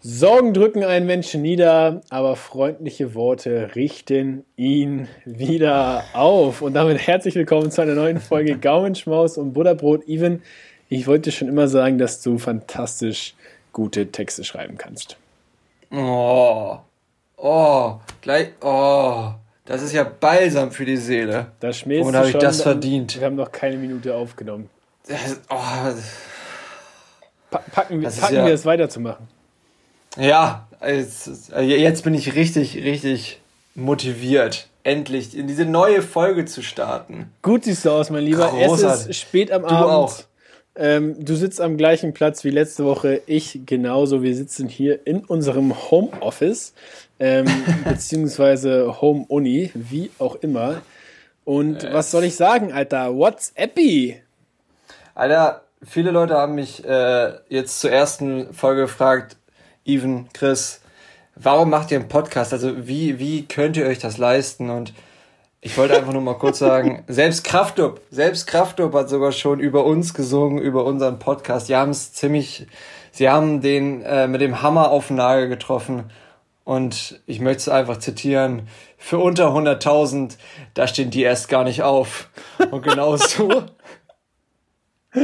Sorgen drücken einen Menschen nieder, aber freundliche Worte richten ihn wieder auf. Und damit herzlich willkommen zu einer neuen Folge Gaumenschmaus und Butterbrot. Even, ich wollte schon immer sagen, dass du fantastisch gute Texte schreiben kannst. Oh, oh, gleich, oh, das ist ja balsam für die Seele. Da schmilzt Und habe ich das verdient? Wir haben noch keine Minute aufgenommen. Das, oh, packen, wir, packen ja, wir es weiterzumachen. Ja, jetzt, jetzt bin ich richtig, richtig motiviert, endlich in diese neue Folge zu starten. Gut siehst du aus, mein Lieber. Großartig. Es ist spät am du Abend. Auch. Ähm, du sitzt am gleichen Platz wie letzte Woche, ich genauso. Wir sitzen hier in unserem Homeoffice, ähm, beziehungsweise Home Uni, wie auch immer. Und äh. was soll ich sagen, Alter? What's Epi? Alter, viele Leute haben mich äh, jetzt zur ersten Folge gefragt, Even, Chris, warum macht ihr einen Podcast? Also wie, wie könnt ihr euch das leisten? Und ich wollte einfach nur mal kurz sagen, selbst Kraftclub, selbst Kraftclub hat sogar schon über uns gesungen, über unseren Podcast. Die haben es ziemlich, sie haben den äh, mit dem Hammer auf den Nagel getroffen. Und ich möchte es einfach zitieren, für unter 100.000, da stehen die erst gar nicht auf. Und genau so, so.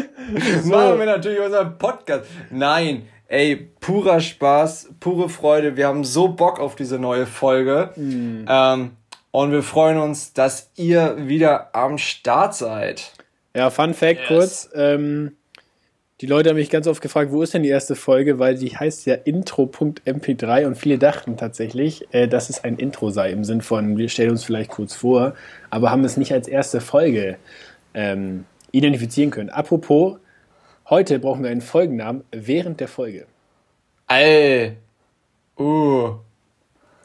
machen wir natürlich unseren Podcast. Nein, ey, purer Spaß, pure Freude. Wir haben so Bock auf diese neue Folge. Mhm. Ähm, und wir freuen uns, dass ihr wieder am Start seid. Ja, Fun Fact yes. kurz. Ähm, die Leute haben mich ganz oft gefragt, wo ist denn die erste Folge? Weil die heißt ja intro.mp3 und viele dachten tatsächlich, äh, dass es ein Intro sei im Sinn von, wir stellen uns vielleicht kurz vor, aber haben es nicht als erste Folge ähm, identifizieren können. Apropos, Heute brauchen wir einen Folgennamen während der Folge. Ey. Uh.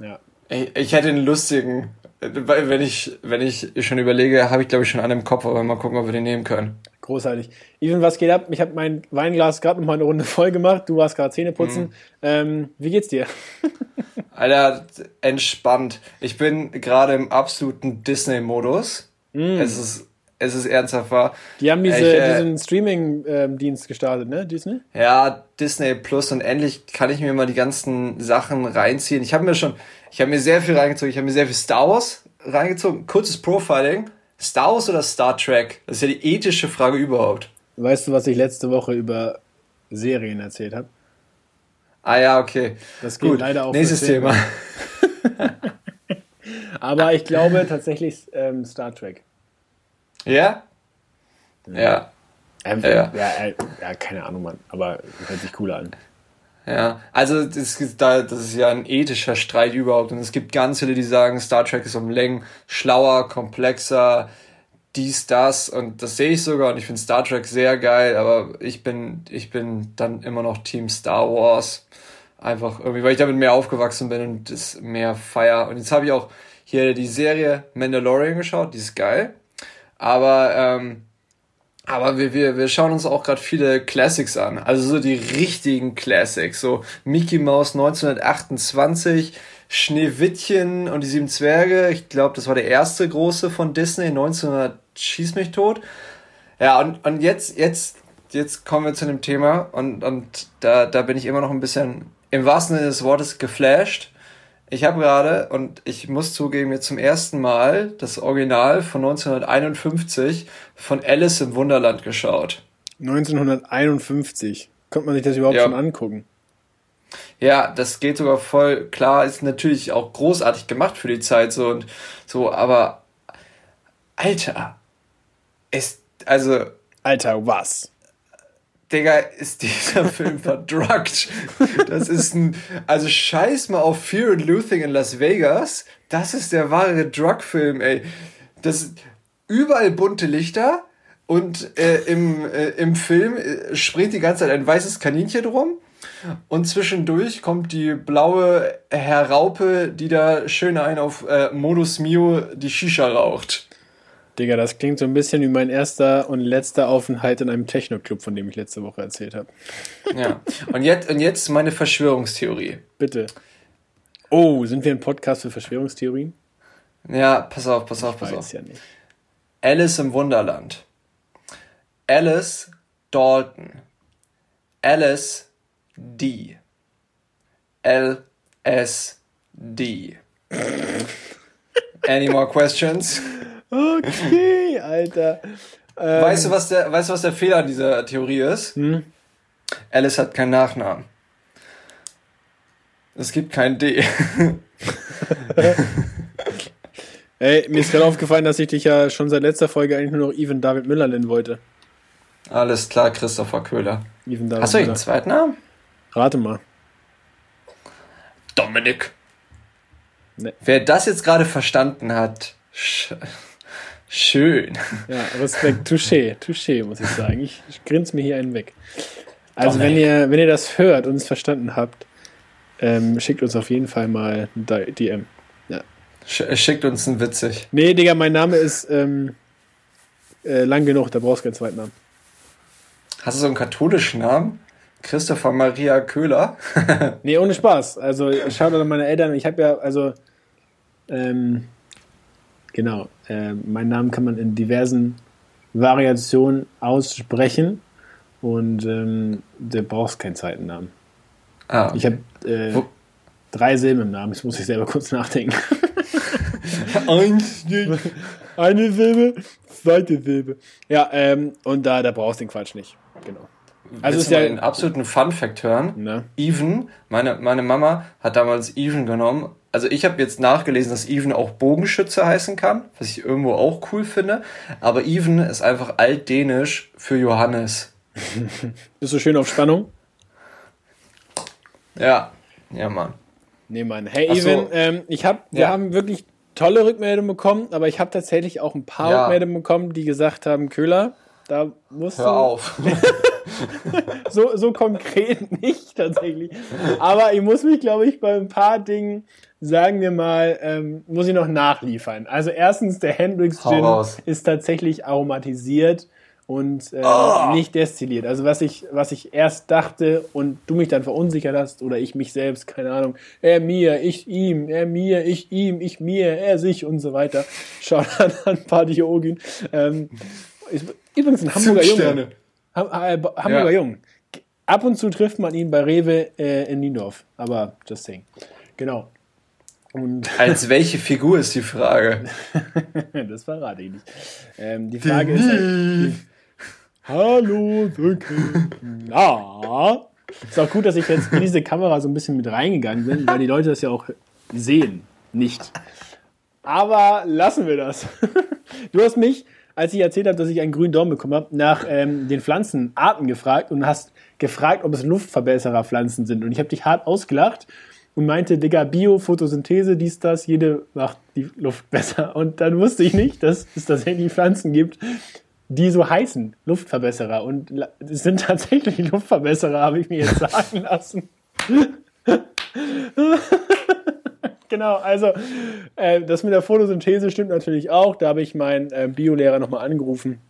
Ja. Ich, ich hätte einen lustigen. Wenn ich, wenn ich schon überlege, habe ich glaube ich schon einen im Kopf, aber mal gucken, ob wir den nehmen können. Großartig. Even, was geht ab? Ich habe mein Weinglas gerade noch mal eine Runde voll gemacht. Du warst gerade Zähne putzen. Mhm. Ähm, wie geht's dir? Alter, entspannt. Ich bin gerade im absoluten Disney-Modus. Mhm. Es ist es ist ernsthaft wahr. Die haben diese, ich, äh, diesen Streaming-Dienst gestartet, ne? Disney? Ja, Disney Plus und endlich kann ich mir mal die ganzen Sachen reinziehen. Ich habe mir schon, ich habe mir sehr viel reingezogen. Ich habe mir sehr viel Star Wars reingezogen. Kurzes Profiling. Star Wars oder Star Trek? Das ist ja die ethische Frage überhaupt. Weißt du, was ich letzte Woche über Serien erzählt habe? Ah ja, okay. Das geht Gut. leider auch. Nächstes Thema. Aber ich glaube tatsächlich ähm, Star Trek. Ja? Ja. Ähm, ja. Ja, äh, ja, keine Ahnung, Mann. Aber hört sich cooler an. Ja, also das ist, das ist ja ein ethischer Streit überhaupt. Und es gibt ganz viele, die sagen, Star Trek ist um Längen schlauer, komplexer, dies, das. Und das sehe ich sogar. Und ich finde Star Trek sehr geil. Aber ich bin, ich bin dann immer noch Team Star Wars. Einfach irgendwie, weil ich damit mehr aufgewachsen bin und das mehr feier. Und jetzt habe ich auch hier die Serie Mandalorian geschaut. Die ist geil. Aber, ähm, aber wir, wir, wir schauen uns auch gerade viele Classics an. Also so die richtigen Classics. So Mickey Mouse 1928, Schneewittchen und die sieben Zwerge. Ich glaube, das war der erste große von Disney, 1900 Schieß mich tot. Ja, und, und jetzt, jetzt, jetzt kommen wir zu dem Thema und, und da, da bin ich immer noch ein bisschen im wahrsten Sinne des Wortes geflasht. Ich habe gerade, und ich muss zugeben, jetzt zum ersten Mal das Original von 1951 von Alice im Wunderland geschaut. 1951. Konnte man sich das überhaupt ja. schon angucken? Ja, das geht sogar voll klar, ist natürlich auch großartig gemacht für die Zeit so und so, aber Alter, ist, also. Alter, was? Digga, ist dieser Film verdruckt. Das ist ein, also scheiß mal auf Fear and Loathing in Las Vegas. Das ist der wahre Drug-Film, ey. Das, überall bunte Lichter und äh, im, äh, im Film äh, springt die ganze Zeit ein weißes Kaninchen rum. Und zwischendurch kommt die blaue Herraupe, die da schön ein auf äh, Modus Mio die Shisha raucht. Digga, das klingt so ein bisschen wie mein erster und letzter Aufenthalt in einem Techno-Club, von dem ich letzte Woche erzählt habe. Ja. Und jetzt, und jetzt meine Verschwörungstheorie. Bitte. Oh, sind wir ein Podcast für Verschwörungstheorien? Ja, pass auf, pass auf, pass ich weiß auf. Ja nicht. Alice im Wunderland. Alice Dalton. Alice D. LSD. Any more questions? Okay, Alter. Ähm, weißt, du, was der, weißt du, was der Fehler an dieser Theorie ist? Hm? Alice hat keinen Nachnamen. Es gibt kein D. Ey, mir ist gerade aufgefallen, dass ich dich ja schon seit letzter Folge eigentlich nur noch Even David Müller nennen wollte. Alles klar, Christopher Köhler. Even David Hast du einen zweiten Namen? Rate mal. Dominik. Nee. Wer das jetzt gerade verstanden hat, sch schön. Ja, Respekt, touché, touché, muss ich sagen. Ich, ich grinse mir hier einen weg. Also, wenn ihr, wenn ihr das hört und es verstanden habt, ähm, schickt uns auf jeden Fall mal ein DM. Ja. Schickt uns ein witzig. Nee, Digga, mein Name ist ähm, äh, lang genug, da brauchst du keinen zweiten Namen. Hast du so einen katholischen Namen? Christopher Maria Köhler? nee, ohne Spaß. Also, schau doch meine Eltern. Ich habe ja, also, ähm, genau, äh, meinen Namen kann man in diversen Variationen aussprechen und ähm, du brauchst keinen zweiten Namen. Ah. Ich habe äh, drei Silben im Namen, das muss ich selber kurz nachdenken. Eins, eine Silbe, zweite Silbe. Ja, ähm, und da, da brauchst du den Quatsch nicht. Genau. Also ist ja einen absoluten Fun Fact hören. Ne? Even, meine, meine Mama hat damals Even genommen. Also ich habe jetzt nachgelesen, dass Even auch Bogenschütze heißen kann, was ich irgendwo auch cool finde. Aber Even ist einfach altdänisch für Johannes. Bist du schön auf Spannung? Ja, ja, Mann. Nee, Mann. Hey, so. Even, ähm, ich hab, wir ja. haben wirklich tolle Rückmeldungen bekommen, aber ich habe tatsächlich auch ein paar ja. Rückmeldungen bekommen, die gesagt haben, Köhler, da musst Hör du. auf. so, so konkret nicht tatsächlich. Aber ich muss mich, glaube ich, bei ein paar Dingen, sagen wir mal, ähm, muss ich noch nachliefern. Also erstens, der Hendrix Gin ist tatsächlich aromatisiert und äh, oh. nicht destilliert. Also was ich, was ich erst dachte und du mich dann verunsichert hast oder ich mich selbst, keine Ahnung, er mir, ich ihm, er mir, ich ihm, ich mir, er sich und so weiter. Schau dann an Pardiogin. Ähm, übrigens ein Hamburger Junge. Ha äh, Hamburger ja. Jungen. Ab und zu trifft man ihn bei Rewe äh, in Niendorf, aber just saying. Genau. Und Als welche Figur ist die Frage? das verrate ich nicht. Ähm, die Frage ist halt, Hallo, Sönke. Na? Ist auch gut, dass ich jetzt in diese Kamera so ein bisschen mit reingegangen bin, weil die Leute das ja auch sehen. Nicht. Aber lassen wir das. Du hast mich, als ich erzählt habe, dass ich einen grünen Daumen bekommen habe, nach ähm, den Pflanzenarten gefragt und hast gefragt, ob es Luftverbessererpflanzen sind. Und ich habe dich hart ausgelacht und meinte, Digga, Bio, Photosynthese, dies, das, jede macht die Luft besser. Und dann wusste ich nicht, dass es tatsächlich Pflanzen gibt, die so heißen, Luftverbesserer. Und es sind tatsächlich Luftverbesserer, habe ich mir jetzt sagen lassen. genau, also äh, das mit der Photosynthese stimmt natürlich auch. Da habe ich meinen äh, Biolehrer nochmal angerufen.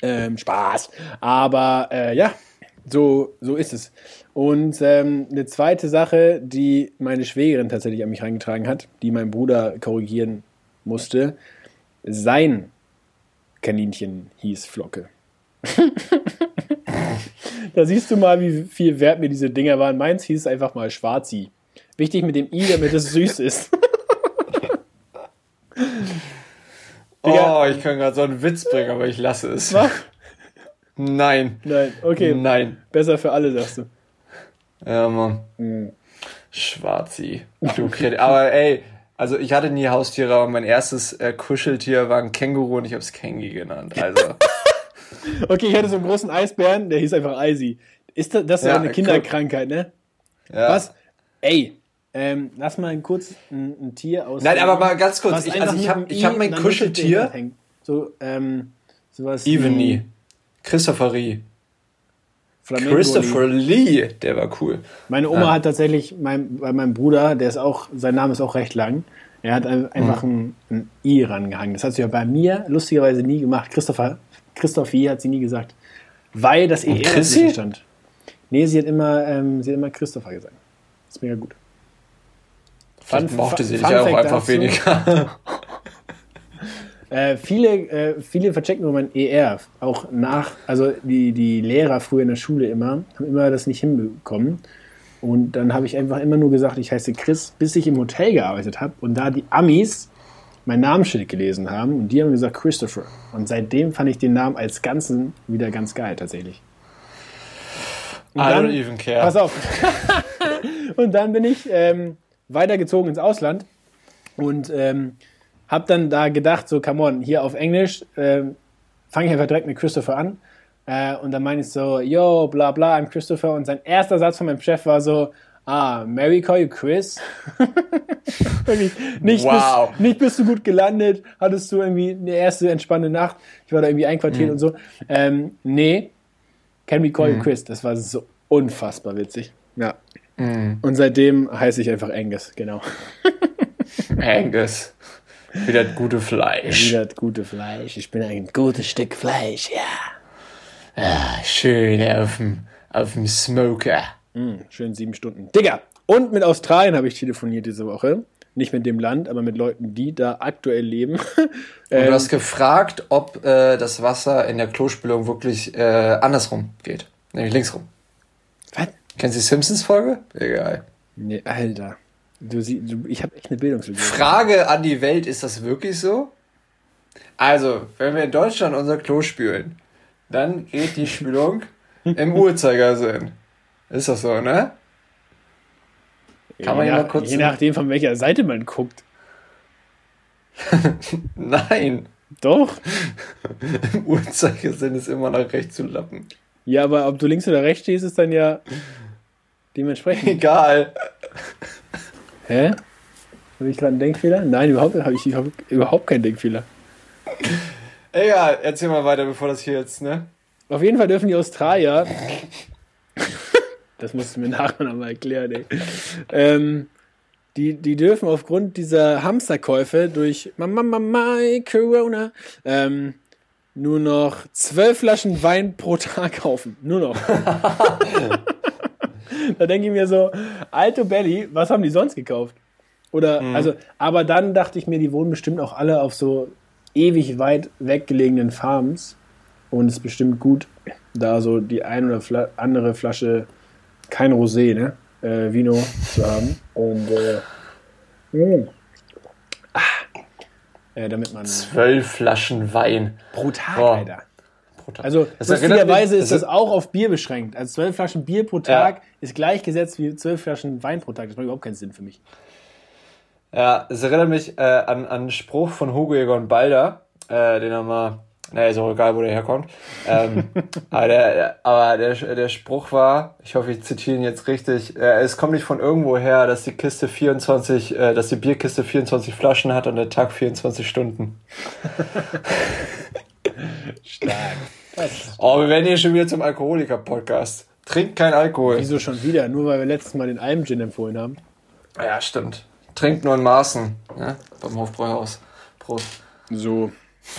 Ähm, Spaß. Aber äh, ja, so, so ist es. Und ähm, eine zweite Sache, die meine Schwägerin tatsächlich an mich reingetragen hat, die mein Bruder korrigieren musste, sein Kaninchen hieß Flocke. da siehst du mal, wie viel wert mir diese Dinger waren. Meins hieß einfach mal Schwarzi. Wichtig mit dem I, damit es süß ist. oh, ich kann gerade so einen Witz bringen, aber ich lasse es. Mach. Nein. Nein, okay. Nein. Besser für alle, sagst du. Ja, Mann. Mhm. Schwarzi. Du aber ey, also ich hatte nie Haustiere, aber mein erstes äh, Kuscheltier war ein Känguru und ich habe es Kengi genannt. Also. okay, ich hatte so einen großen Eisbären, der hieß einfach Eisi. Ist das, das ist ja, eine Kinderkrankheit, ne? Ja. Was? Ey, ähm, lass mal kurz ein, ein Tier aus. Nein, aber mal ganz kurz. Ich, also ich habe ich hab mein Kuscheltier. So, ähm, sowas. Eveny. Christopher Lee. Flamingo Christopher Lee. Lee, der war cool. Meine Oma ja. hat tatsächlich, mein, bei meinem Bruder, der ist auch, sein Name ist auch recht lang, er hat einfach mhm. ein, ein, I rangehangen. Das hat sie ja bei mir lustigerweise nie gemacht. Christopher, Christoph I hat sie nie gesagt. Weil das ER dazwischen stand. Nee, sie hat immer, ähm, sie hat immer Christopher gesagt. Das ist mega gut. Fun, mochte sie dich ja auch einfach weniger. Äh, viele, äh, viele verchecken nur mein ER. Auch nach, also die, die Lehrer früher in der Schule immer, haben immer das nicht hinbekommen. Und dann habe ich einfach immer nur gesagt, ich heiße Chris, bis ich im Hotel gearbeitet habe und da die Amis mein Namensschild gelesen haben und die haben gesagt Christopher. Und seitdem fand ich den Namen als Ganzen wieder ganz geil tatsächlich. Und I dann, don't even care. Pass auf. und dann bin ich ähm, weitergezogen ins Ausland und ähm, habe dann da gedacht, so, come on, hier auf Englisch ähm, fange ich einfach direkt mit Christopher an. Äh, und dann meine ich so, yo, bla bla, I'm Christopher. Und sein erster Satz von meinem Chef war so, ah, Mary call you Chris? Nicht, Wow. bist, nicht bist du gut gelandet, hattest du irgendwie eine erste entspannte Nacht, ich war da irgendwie einquartiert und so. Ähm, nee, can we call you Chris? Das war so unfassbar witzig. Ja. Und seitdem heiße ich einfach Angus, genau. Angus. Wieder das gute Fleisch. Wieder das gute Fleisch. Ich bin ein gutes Stück Fleisch, ja. Ah, schön auf dem, auf dem Smoker. Hm, schön sieben Stunden. Digga! Und mit Australien habe ich telefoniert diese Woche. Nicht mit dem Land, aber mit Leuten, die da aktuell leben. Und Ähm, du hast gefragt, ob äh, das Wasser in der Klospülung wirklich äh, andersrum geht. Nämlich linksrum. Was? Kennst du die Simpsons-Folge? Egal. Nee, Alter. Du, du, ich habe echt eine Bildungslücke. Frage an die Welt, ist das wirklich so? Also, wenn wir in Deutschland unser Klo spülen, dann geht die Spülung im Uhrzeigersinn. Ist das so, ne? Kann man je, ja mal nach, kurz- je nachdem, von welcher Seite man guckt. Nein. Doch. Im Uhrzeigersinn ist immer nach rechts zu lappen. Ja, aber ob du links oder rechts stehst, ist dann ja dementsprechend. Egal. Hä? Habe ich gerade einen Denkfehler? Nein, überhaupt habe ich hab überhaupt keinen Denkfehler. Egal, erzähl mal weiter, bevor das hier jetzt, ne? Auf jeden Fall dürfen die Australier. das musst du mir nachher nochmal erklären, ey. Ähm, die, die dürfen aufgrund dieser Hamsterkäufe durch Mama, Mama, Corona ähm, nur noch zwölf Flaschen Wein pro Tag kaufen. Nur noch. da denke ich mir so, Alto Belly, was haben die sonst gekauft? Oder, also, aber dann dachte ich mir, die wohnen bestimmt auch alle auf so ewig weit weggelegenen Farms. Und es ist bestimmt gut, da so die ein oder andere Flasche, kein Rosé, ne? Äh, Vino zu haben. Und äh, ah, äh, damit man Zwölf Flaschen Wein. pro Tag, Boah. Alter. Pro Tag. Also Das lustigerweise ist das auch auf Bier beschränkt. Also zwölf Flaschen Bier pro Ja. Tag ist gleichgesetzt wie zwölf Flaschen Wein pro Tag. Das macht überhaupt keinen Sinn für mich. Ja, es erinnert mich äh, an, an einen Spruch von Hugo Egon Balder, äh, den er mal, naja, ist auch egal, wo der herkommt. Ähm, aber der, aber der, der Spruch war, ich hoffe, ich zitiere ihn jetzt richtig, äh, es kommt nicht von irgendwo her, dass die Kiste 24, äh, dass die Bierkiste 24 Flaschen hat und der Tag 24 Stunden. Stark. Oh, wir werden hier schon wieder zum Alkoholiker-Podcast. Trinkt kein Alkohol. Wieso schon wieder? Nur weil wir letztes Mal den Alm-Gin empfohlen haben. Ja, stimmt. Trinkt nur in Maßen, ne? Beim Hofbräuhaus. Prost. So.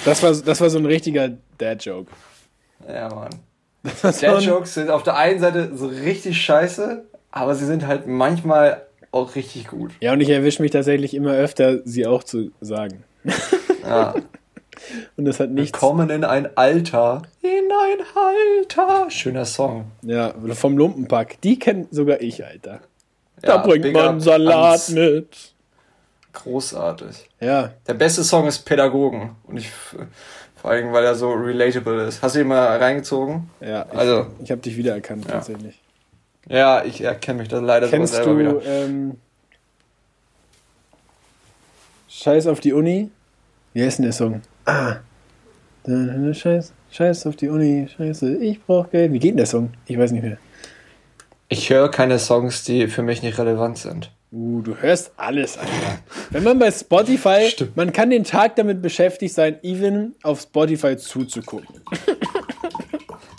Das war, das war so ein richtiger Dad-Joke. Ja, Mann. Das war so Dad ein- Jokes sind auf der einen Seite so richtig scheiße, aber sie sind halt manchmal auch richtig gut. Ja, und ich erwische mich tatsächlich immer öfter, sie auch zu sagen. Ja. Und das hat nichts. Kommen in ein Alter. In ein Alter. Schöner Song. Ja, vom Lumpenpack. Die kennt sogar ich, Alter. Da Ja, bringt big man Salat ans- mit. Großartig. Ja, Der beste Song ist Pädagogen. Und ich, vor allem, weil er so relatable ist. Hast du ihn mal reingezogen? ja. Ich, Also- ich habe dich wiedererkannt, tatsächlich. Ja, ich erkenne mich da leider Kennst selber du wieder. ähm, Scheiß auf die Uni? Wie heißt denn der Song? Ah. Scheiß, Scheiß auf die Uni, Scheiße, ich brauch Geld. Wie geht denn der Song? Ich weiß nicht mehr. Ich höre keine Songs, die für mich nicht relevant sind. Uh, du hörst alles, Alter. Wenn man bei Spotify, Stimmt. man kann den Tag damit beschäftigt sein, even auf Spotify zuzugucken.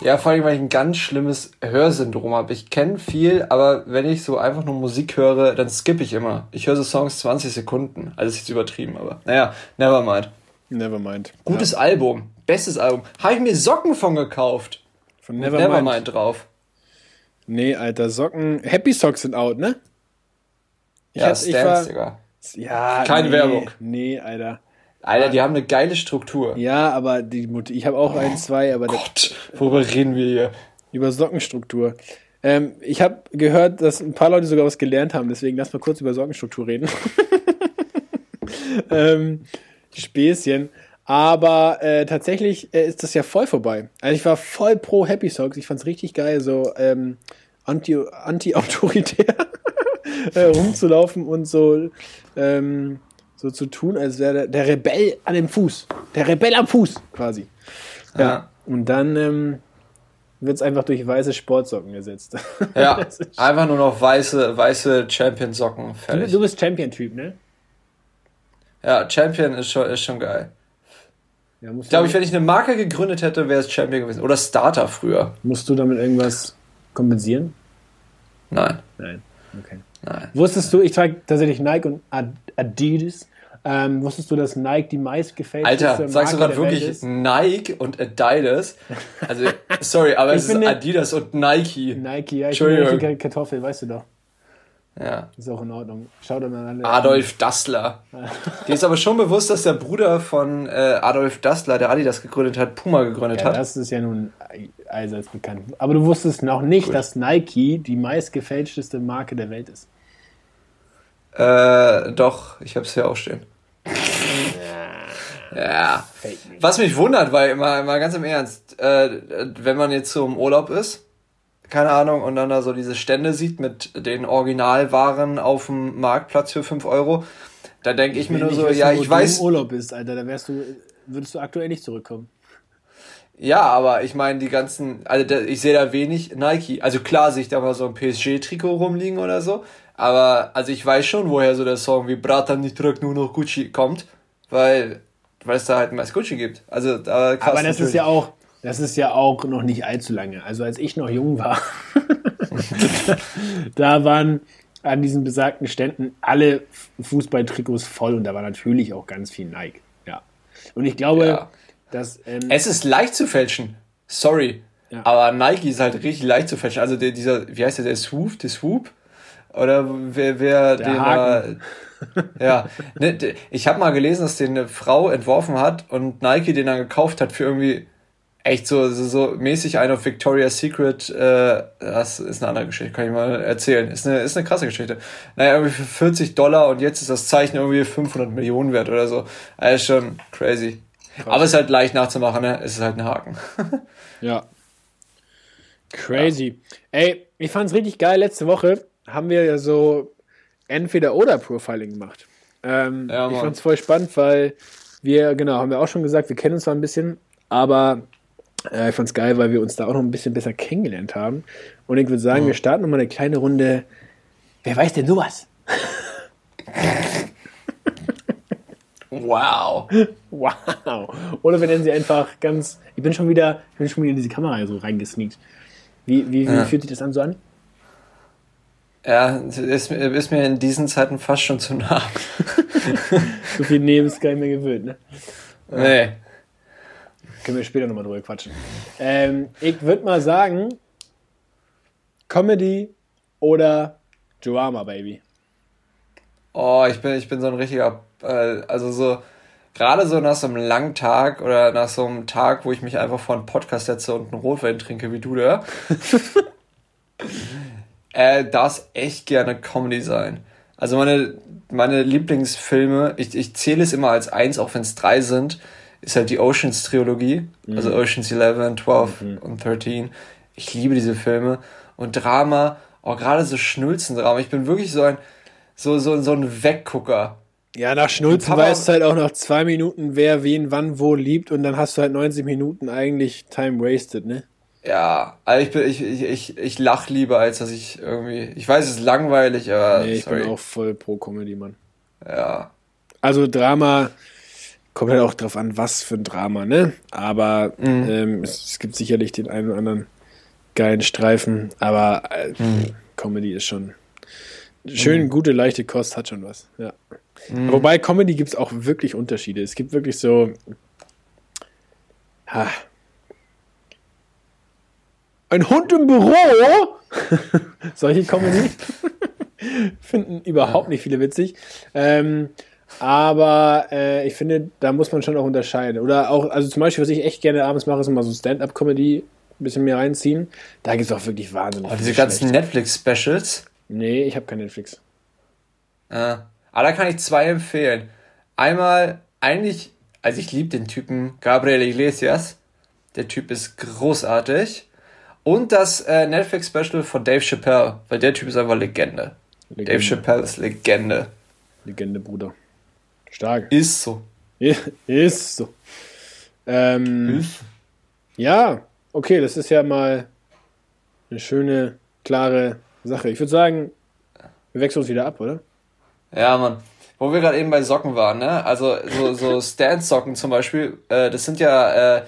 Ja, vor allem, weil ich ein ganz schlimmes Hörsyndrom habe. Ich kenne viel, aber wenn ich so einfach nur Musik höre, dann skippe ich immer. Ich höre so Songs 20 Sekunden. Also ist jetzt übertrieben, aber naja, nevermind. Nevermind. Gutes Album. Bestes Album. Habe ich mir Socken von gekauft. Von Nevermind. Nevermind drauf. Nee, Alter, Socken. Happy Socks sind out, ne? Ich Ja, hab- ich war- Digga. Ja, Keine nee, Werbung. Nee, Alter. Alter, die haben eine geile Struktur. Ja, aber die, Mut- ich habe auch ein, zwei, aber der, Gott, worüber reden wir hier? über Sockenstruktur. Ähm, ich habe gehört, dass ein paar Leute sogar was gelernt haben, deswegen lass mal kurz über Sockenstruktur reden. ähm, Späßchen. Aber äh, tatsächlich äh, ist das ja voll vorbei. Also ich war voll pro Happy Socks. Ich fand's richtig geil, so ähm, anti, anti-autoritär äh, rumzulaufen und so, ähm, so zu tun, als wäre der, der Rebell an dem Fuß. Der Rebell am Fuß, quasi. Ja. ja. Und dann ähm, wird es einfach durch weiße Sportsocken ersetzt. Ja, einfach nur noch weiße, weiße Champion-Socken. Du, du bist Champion-Typ, ne? Ja, Champion ist schon, ist schon geil. Ja, ich glaube, ich, wenn ich eine Marke gegründet hätte, wäre es Champion gewesen. Oder Starter früher. Musst du damit irgendwas kompensieren? Nein. Nein. Okay. Nein. Wusstest du, ich trage tatsächlich Nike und Adidas. Ähm, wusstest du, dass Nike die meistgefälschteste Alter, sagst du gerade wirklich Nike und Adidas? Also, sorry, aber es ist Adidas und Nike. Nike, ja, ich bin eine Kartoffel, weißt du doch. Ja. Ist auch in Ordnung. Schaut dann alle. Adolf Dassler. Dir ist aber schon bewusst, dass der Bruder von äh, Adolf Dassler, der Adidas gegründet hat, Puma gegründet ja, hat. Das ist ja nun allseits bekannt. Aber du wusstest noch nicht, cool. dass Nike die meistgefälschteste Marke der Welt ist. Äh, doch, ich hab's hier auch stehen. Ja. Was mich wundert, weil mal, mal ganz im Ernst, äh, wenn man jetzt so im Urlaub ist keine Ahnung, und dann da so diese Stände sieht mit den Originalwaren auf dem Marktplatz für 5 Euro, da denke ich, ich mir nur so, wissen, ja, ich weiß. Wenn du im Urlaub bist, Alter, da wärst du, würdest du aktuell nicht zurückkommen. Ja, aber ich meine, die ganzen, also da, ich sehe da wenig Nike. Also klar sehe ich da mal so ein PSG-Trikot rumliegen oder so, aber also ich weiß schon, woher so der Song wie Bratan nicht trag nur noch Gucci kommt, weil, weil es da halt meist Gucci gibt. Also, da krass aber das natürlich. ist ja auch, das ist ja auch noch nicht allzu lange. Also als ich noch jung war, da waren an diesen besagten Ständen alle Fußballtrikots voll und da war natürlich auch ganz viel Nike. Ja. Und ich glaube, ja. dass. Ähm, es ist leicht zu fälschen. Sorry. Ja. Aber Nike ist halt richtig leicht zu fälschen. Also der, dieser, wie heißt der, der Swoop, der Swoop? Oder wer, wer der den Haken. da. ja. Ne, ich habe mal gelesen, dass den eine Frau entworfen hat und Nike den dann gekauft hat für irgendwie echt so, so, so mäßig ein auf Victoria's Secret, äh, das ist eine andere Geschichte, kann ich mal erzählen. Ist eine, ist eine krasse Geschichte. Naja, irgendwie für 40 Dollar und jetzt ist das Zeichen irgendwie 500 Millionen wert oder so. Also schon crazy. Krass. Aber es ist halt leicht nachzumachen, ne? Es ist halt ein Haken. ja. Crazy. Ja. Ey, ich fand's richtig geil. Letzte Woche haben wir ja so Entweder-Oder-Profiling gemacht. Ähm, ja, ich fand's voll spannend, weil wir, genau, haben wir auch schon gesagt, wir kennen uns zwar ein bisschen, aber äh, ich fand's geil, weil wir uns da auch noch ein bisschen besser kennengelernt haben. Und ich würde sagen, oh. wir starten nochmal eine kleine Runde. Wer weiß denn sowas? wow. Wow. Oder wir nennen sie einfach ganz. Ich bin schon wieder, ich bin schon wieder in diese Kamera so reingesneakt. Wie, wie, wie ja. fühlt sich das an so an? Ja, ist, ist mir in diesen Zeiten fast schon zu nah. so viel Neben ist gar nicht mehr gewöhnt, ne? Nee. Können wir später nochmal drüber quatschen. Ähm, ich würde mal sagen, Comedy oder Drama, Baby. Oh, ich bin, ich bin so ein richtiger, äh, also so, gerade so nach so einem langen Tag oder nach so einem Tag, wo ich mich einfach vor einen Podcast setze und einen Rotwein trinke, wie du da, äh, darf echt gerne Comedy sein. Also meine, meine Lieblingsfilme, ich, ich zähle es immer als eins, auch wenn es drei sind, ist halt die Oceans Trilogie, mhm. also Oceans 11, 12 mhm. und 13. Ich liebe diese Filme und Drama, auch gerade so Schnulzendrama. Ich bin wirklich so ein so so so ein Weggucker. Ja, nach Schnulzen weißt du halt auch nach zwei Minuten, wer wen wann wo liebt und dann hast du halt 90 Minuten eigentlich Time wasted, ne? Ja, also ich bin, ich, ich, ich, ich lach lieber, als dass ich irgendwie. Ich weiß, es ist langweilig, aber. Nee, ich sorry. bin auch voll pro Comedy, Mann. Ja. Also Drama, Kommt halt auch drauf an, was für ein Drama, ne? Aber mhm. ähm, es, es, gibt sicherlich den einen oder anderen geilen Streifen, aber äh, mhm. Comedy ist schon schön, mhm. gute, leichte Kost hat schon was, ja. Mhm. Wobei Comedy gibt es auch wirklich Unterschiede. Es gibt wirklich so. Ha, ein Hund im Büro? Solche Comedy finden überhaupt nicht viele witzig. Ähm, aber äh, ich finde, da muss man schon auch unterscheiden. Oder auch, also zum Beispiel, was ich echt gerne abends mache, ist immer so Stand-up-Comedy ein bisschen mehr reinziehen. Da gibt es auch wirklich wahnsinnig oh, Diese ganzen Netflix-Specials. Nee, ich habe kein Netflix. Äh, aber da kann ich zwei empfehlen. Einmal, eigentlich, also ich liebe den Typen Gabriel Iglesias. Der Typ ist großartig. Und das äh, Netflix-Special von Dave Chappelle, weil der Typ ist einfach Legende. Legende. Dave Chappelle ist Legende. Legende, Bruder. Stark. Ist so. Ist so. Ähm, ist. Ja, okay, das ist ja mal eine schöne, klare Sache. Ich würde sagen, wir wechseln uns wieder ab, oder? Ja, Mann. Wo wir gerade eben bei Socken waren, ne? Also so, so Stance-Socken zum Beispiel, äh, das sind ja, äh,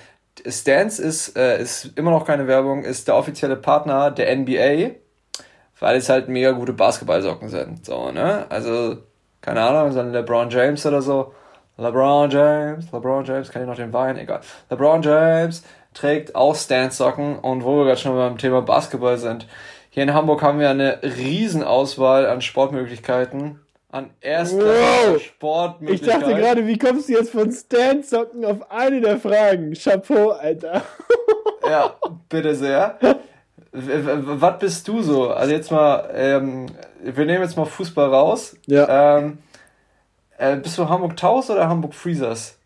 Stance ist, äh, ist immer noch keine Werbung, ist der offizielle Partner der NBA, weil es halt mega gute Basketballsocken sind. So, ne? Also, keine Ahnung, so ein LeBron James oder so. LeBron James, LeBron James, kann ich noch den Wein? Egal. LeBron James trägt auch Stance-Socken und wo wir gerade schon beim Thema Basketball sind. Hier in Hamburg haben wir eine Riesenauswahl an Sportmöglichkeiten an erster wow. Sportmöglichkeit. Ich dachte gerade, wie kommst du jetzt von Stand-Socken auf eine der Fragen? Chapeau, Alter. ja, bitte sehr. Was bist du so? Also jetzt mal, ähm, wir nehmen jetzt mal Fußball raus. Ja. Ähm, äh, bist du Hamburg Taus oder Hamburg Freezers?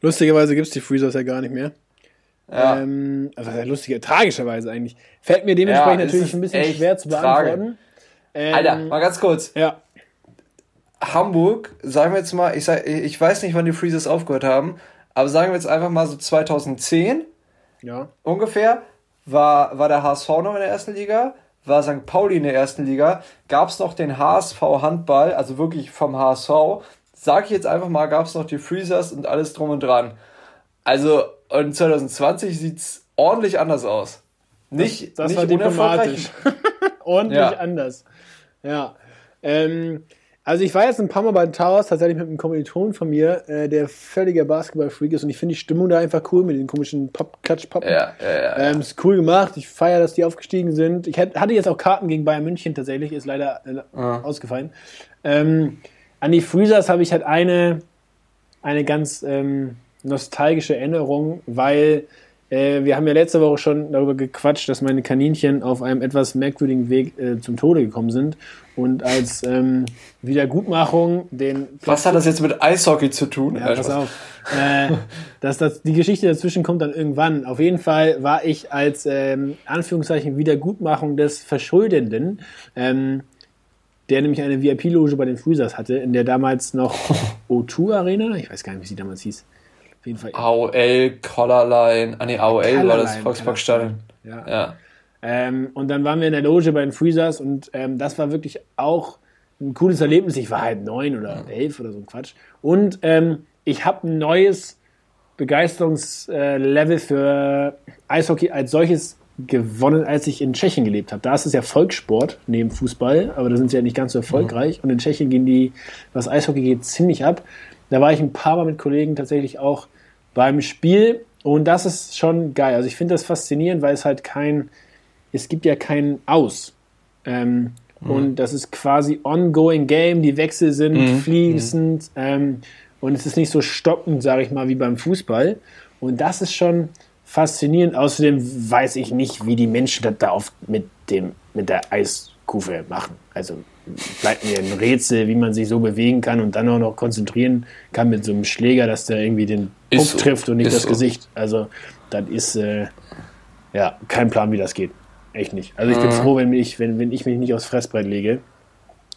Lustigerweise gibt es die Freezers ja gar nicht mehr. Ja. Ähm, also lustige, tragischerweise eigentlich. Fällt mir dementsprechend ja, natürlich ein bisschen schwer zu beantworten. Ähm, Alter, mal ganz kurz. Ja. Hamburg, sagen wir jetzt mal, ich, sag, ich weiß nicht, wann die Freezers aufgehört haben, aber sagen wir jetzt einfach mal so 2010 ja. ungefähr, war, war der HSV noch in der ersten Liga, war St. Pauli in der ersten Liga, gab es noch den HSV Handball, also wirklich vom HSV, sag ich jetzt einfach mal, gab es noch die Freezers und alles drum und dran. Also, und 2020 sieht es ordentlich anders aus. Nicht, das, das nicht war diplomatisch. ordentlich ja. anders. Ja. Ähm, also ich war jetzt ein paar Mal bei den Towers tatsächlich mit einem Kommiliton von mir, äh, der völliger Basketball-Freak ist und ich finde die Stimmung da einfach cool mit den komischen Pop-Klatsch-Poppen. Ja, ja, ja, ähm, ist cool gemacht. Ich feiere, dass die aufgestiegen sind. Ich hatte jetzt auch Karten gegen Bayern München tatsächlich, ist leider äh, ah. ausgefallen. Ähm, an die Freezers habe ich halt eine, eine ganz ähm, nostalgische Erinnerung, weil äh, wir haben ja letzte Woche schon darüber gequatscht, dass meine Kaninchen auf einem etwas merkwürdigen Weg äh, zum Tode gekommen sind. Und als ähm, Wiedergutmachung den. Was hat das jetzt mit Eishockey zu tun? Ja, pass auf. Äh, dass das, die Geschichte dazwischen kommt dann irgendwann. Auf jeden Fall war ich als ähm, Anführungszeichen Wiedergutmachung des Verschuldenden, ähm, der nämlich eine VIP-Loge bei den Freezers hatte, in der damals noch O2 Arena, ich weiß gar nicht, wie sie damals hieß jeden Fall. AOL, Collarline, ah ne, AOL Collarline, war das Volksparkstadion. Ja. ja. Ähm, und dann waren wir in der Loge bei den Freezers und ähm, das war wirklich auch ein cooles Erlebnis. Ich war halt neun oder elf oder so ein Quatsch. Und ähm, ich habe ein neues Begeisterungslevel für Eishockey als solches gewonnen, als ich in Tschechien gelebt habe. Da ist es ja Volkssport neben Fußball, aber da sind sie ja nicht ganz so erfolgreich. Mhm. Und in Tschechien gehen die, was Eishockey geht, ziemlich ab. Da war ich ein paar Mal mit Kollegen tatsächlich auch beim Spiel und das ist schon geil. Also ich finde das faszinierend, weil es halt kein, es gibt ja kein Aus. Ähm, mhm. Und das ist quasi ongoing Game, die Wechsel sind mhm. fließend mhm. ähm, und es ist nicht so stockend, sage ich mal, wie beim Fußball. Und das ist schon faszinierend. Außerdem weiß ich nicht, wie die Menschen das da oft mit, dem, mit der Eiskufe machen. Also bleibt mir ein Rätsel, wie man sich so bewegen kann und dann auch noch konzentrieren kann mit so einem Schläger, dass der irgendwie den Puck so. trifft und nicht das so. Gesicht. Also, das ist äh, ja kein Plan, wie das geht. Echt nicht. Also, ich bin mhm. froh, wenn ich, wenn, wenn ich mich nicht aufs Fressbrett lege.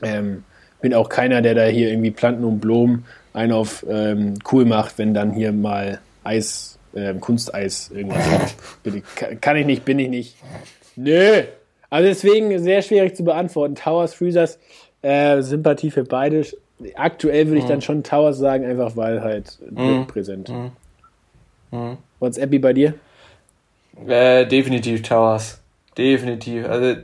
Ähm, bin auch keiner, der da hier irgendwie Planten und Blumen einen auf ähm, cool macht, wenn dann hier mal Eis, äh, Kunsteis irgendwas gibt. kann ich nicht, bin ich nicht. Nö, also deswegen sehr schwierig zu beantworten. Towers, Freezers, äh, Sympathie für beide. Aktuell würde ich mhm. dann schon Towers sagen, einfach weil halt mhm. präsent. Mhm. Mhm. What's Abby bei dir? Äh, definitiv Towers. Definitiv. Also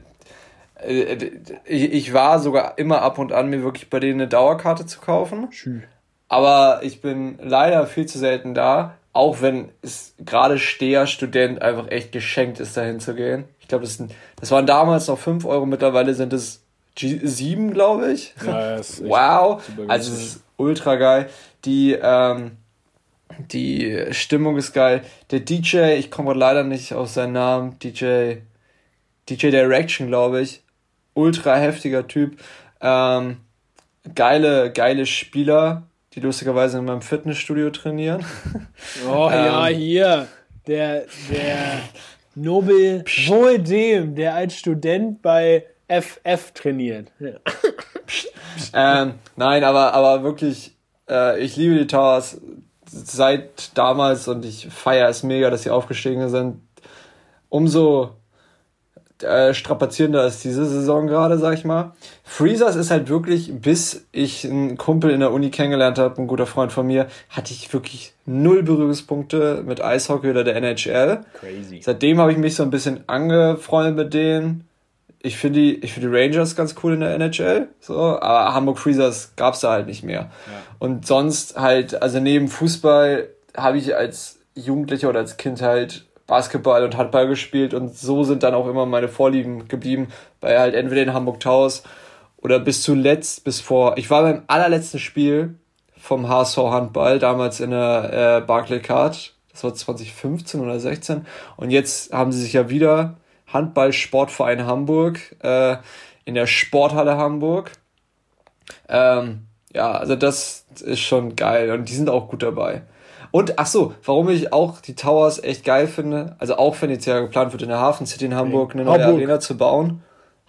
äh, ich, ich, war sogar immer ab und an, mir wirklich bei denen eine Dauerkarte zu kaufen. Schön. Aber ich bin leider viel zu selten da, auch wenn es gerade Steher Student einfach echt geschenkt ist, dahin zu gehen. Ich glaube, das, das waren damals noch 5 Euro, mittlerweile sind es G7, glaube ich. Ja, wow. Also es ist ultra geil. Die, ähm, Die Stimmung ist geil. Der DJ, ich komme leider nicht auf seinen Namen, DJ, DJ Direction, glaube ich. Ultra heftiger Typ. Ähm, geile, geile Spieler, die lustigerweise in meinem Fitnessstudio trainieren. Oh ja, ähm, hier. Der, der Nobel wohl dem, der als Student bei FF trainiert. Ja. ähm, nein, aber, aber wirklich, äh, ich liebe die Towers seit damals und ich feiere es mega, dass sie aufgestiegen sind. Umso äh, strapazierender ist diese Saison gerade, sag ich mal. Freezers ist halt wirklich, bis ich einen Kumpel in der Uni kennengelernt habe, ein guter Freund von mir, hatte ich wirklich null Berührungspunkte mit Eishockey oder der NHL. Crazy. Seitdem habe ich mich so ein bisschen angefreundet mit denen. Ich finde die, ich finde die Rangers ganz cool in der NHL, so, aber Hamburg Freezers gab's da halt nicht mehr. Ja. Und sonst halt, also neben Fußball habe ich als Jugendlicher oder als Kind halt Basketball und Handball gespielt und so sind dann auch immer meine Vorlieben geblieben, bei halt entweder in Hamburg Taus oder bis zuletzt, bis vor, ich war beim allerletzten Spiel vom HSV Handball, damals in der äh, Barclaycard, das war 2015 oder 16 und jetzt haben sie sich ja wieder Handball Sportverein Hamburg äh, in der Sporthalle Hamburg. Ähm, ja, also das ist schon geil und die sind auch gut dabei. Und ach so, warum ich auch die Towers echt geil finde, also auch wenn jetzt ja geplant wird, in der Hafen City in Hamburg eine neue Hamburg. Arena zu bauen.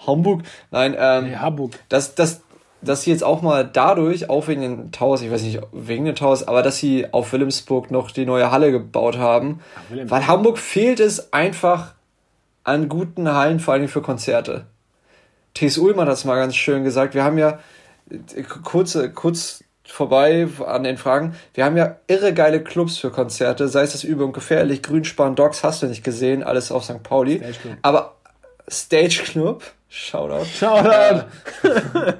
Hamburg? Nein, ähm, nee, Hamburg. Dass, dass, dass sie jetzt auch mal dadurch, auch wegen den Towers, ich weiß nicht wegen den Towers, aber dass sie auf Wilhelmsburg noch die neue Halle gebaut haben. Ja, weil Hamburg fehlt es einfach an guten Hallen, vor allem für Konzerte. T.S. Ullmann hat das mal ganz schön gesagt. Wir haben ja äh, kurze, kurz vorbei an den Fragen. Wir haben ja irre geile Clubs für Konzerte, sei es das Übung gefährlich, Grünspan, Dogs hast du nicht gesehen, alles auf St. Pauli. Aber Stage Club, Shoutout. Shoutout!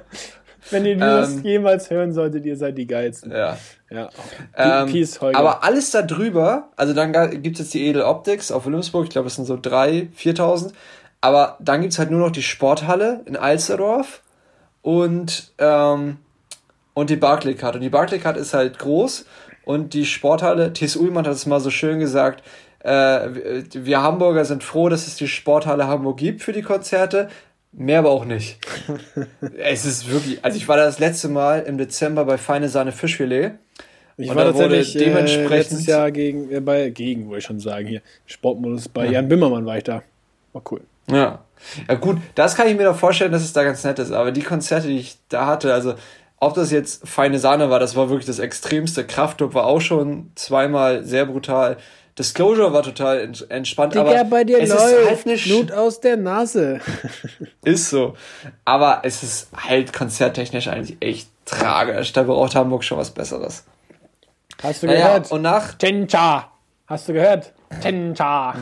Wenn ihr das ähm, jemals hören solltet, ihr seid die geilsten. Ja. ja. Ähm, Peace, Holger. Aber alles da drüber, also dann gibt es jetzt die Edel Optics auf Wilhelmsburg, ich glaube, es sind so 3.000, 4.000. Aber dann gibt es halt nur noch die Sporthalle in Alsterdorf und ähm, und die Barclaycard. Und die Barclaycard ist halt groß und die Sporthalle, T.S. Ullmann hat es mal so schön gesagt, äh, wir Hamburger sind froh, dass es die Sporthalle Hamburg gibt für die Konzerte, mehr aber auch nicht. es ist wirklich, also ich war da das letzte Mal im Dezember bei Feine Sahne Fischfilet. Ich war tatsächlich äh, dementsprechend äh, letztes Jahr gegen, äh, bei, gegen, wollte ich schon sagen, hier, Sportmodus, bei ja. Jan Bimmermann war ich da. War cool. Ja. Ja gut, das kann ich mir doch vorstellen, dass es da ganz nett ist, aber die Konzerte, die ich da hatte, also ob das jetzt feine Sahne war, das war wirklich das Extremste. Kraftdruck war auch schon zweimal sehr brutal. Disclosure war total entspannt, Digga, aber bei dir es läuft ist halt nicht Blut aus der Nase. ist so. Aber es ist halt konzerttechnisch eigentlich echt tragisch. Da braucht Hamburg schon was Besseres. Hast du naja, gehört? Und nach Chencha. Hast du gehört? Chencha.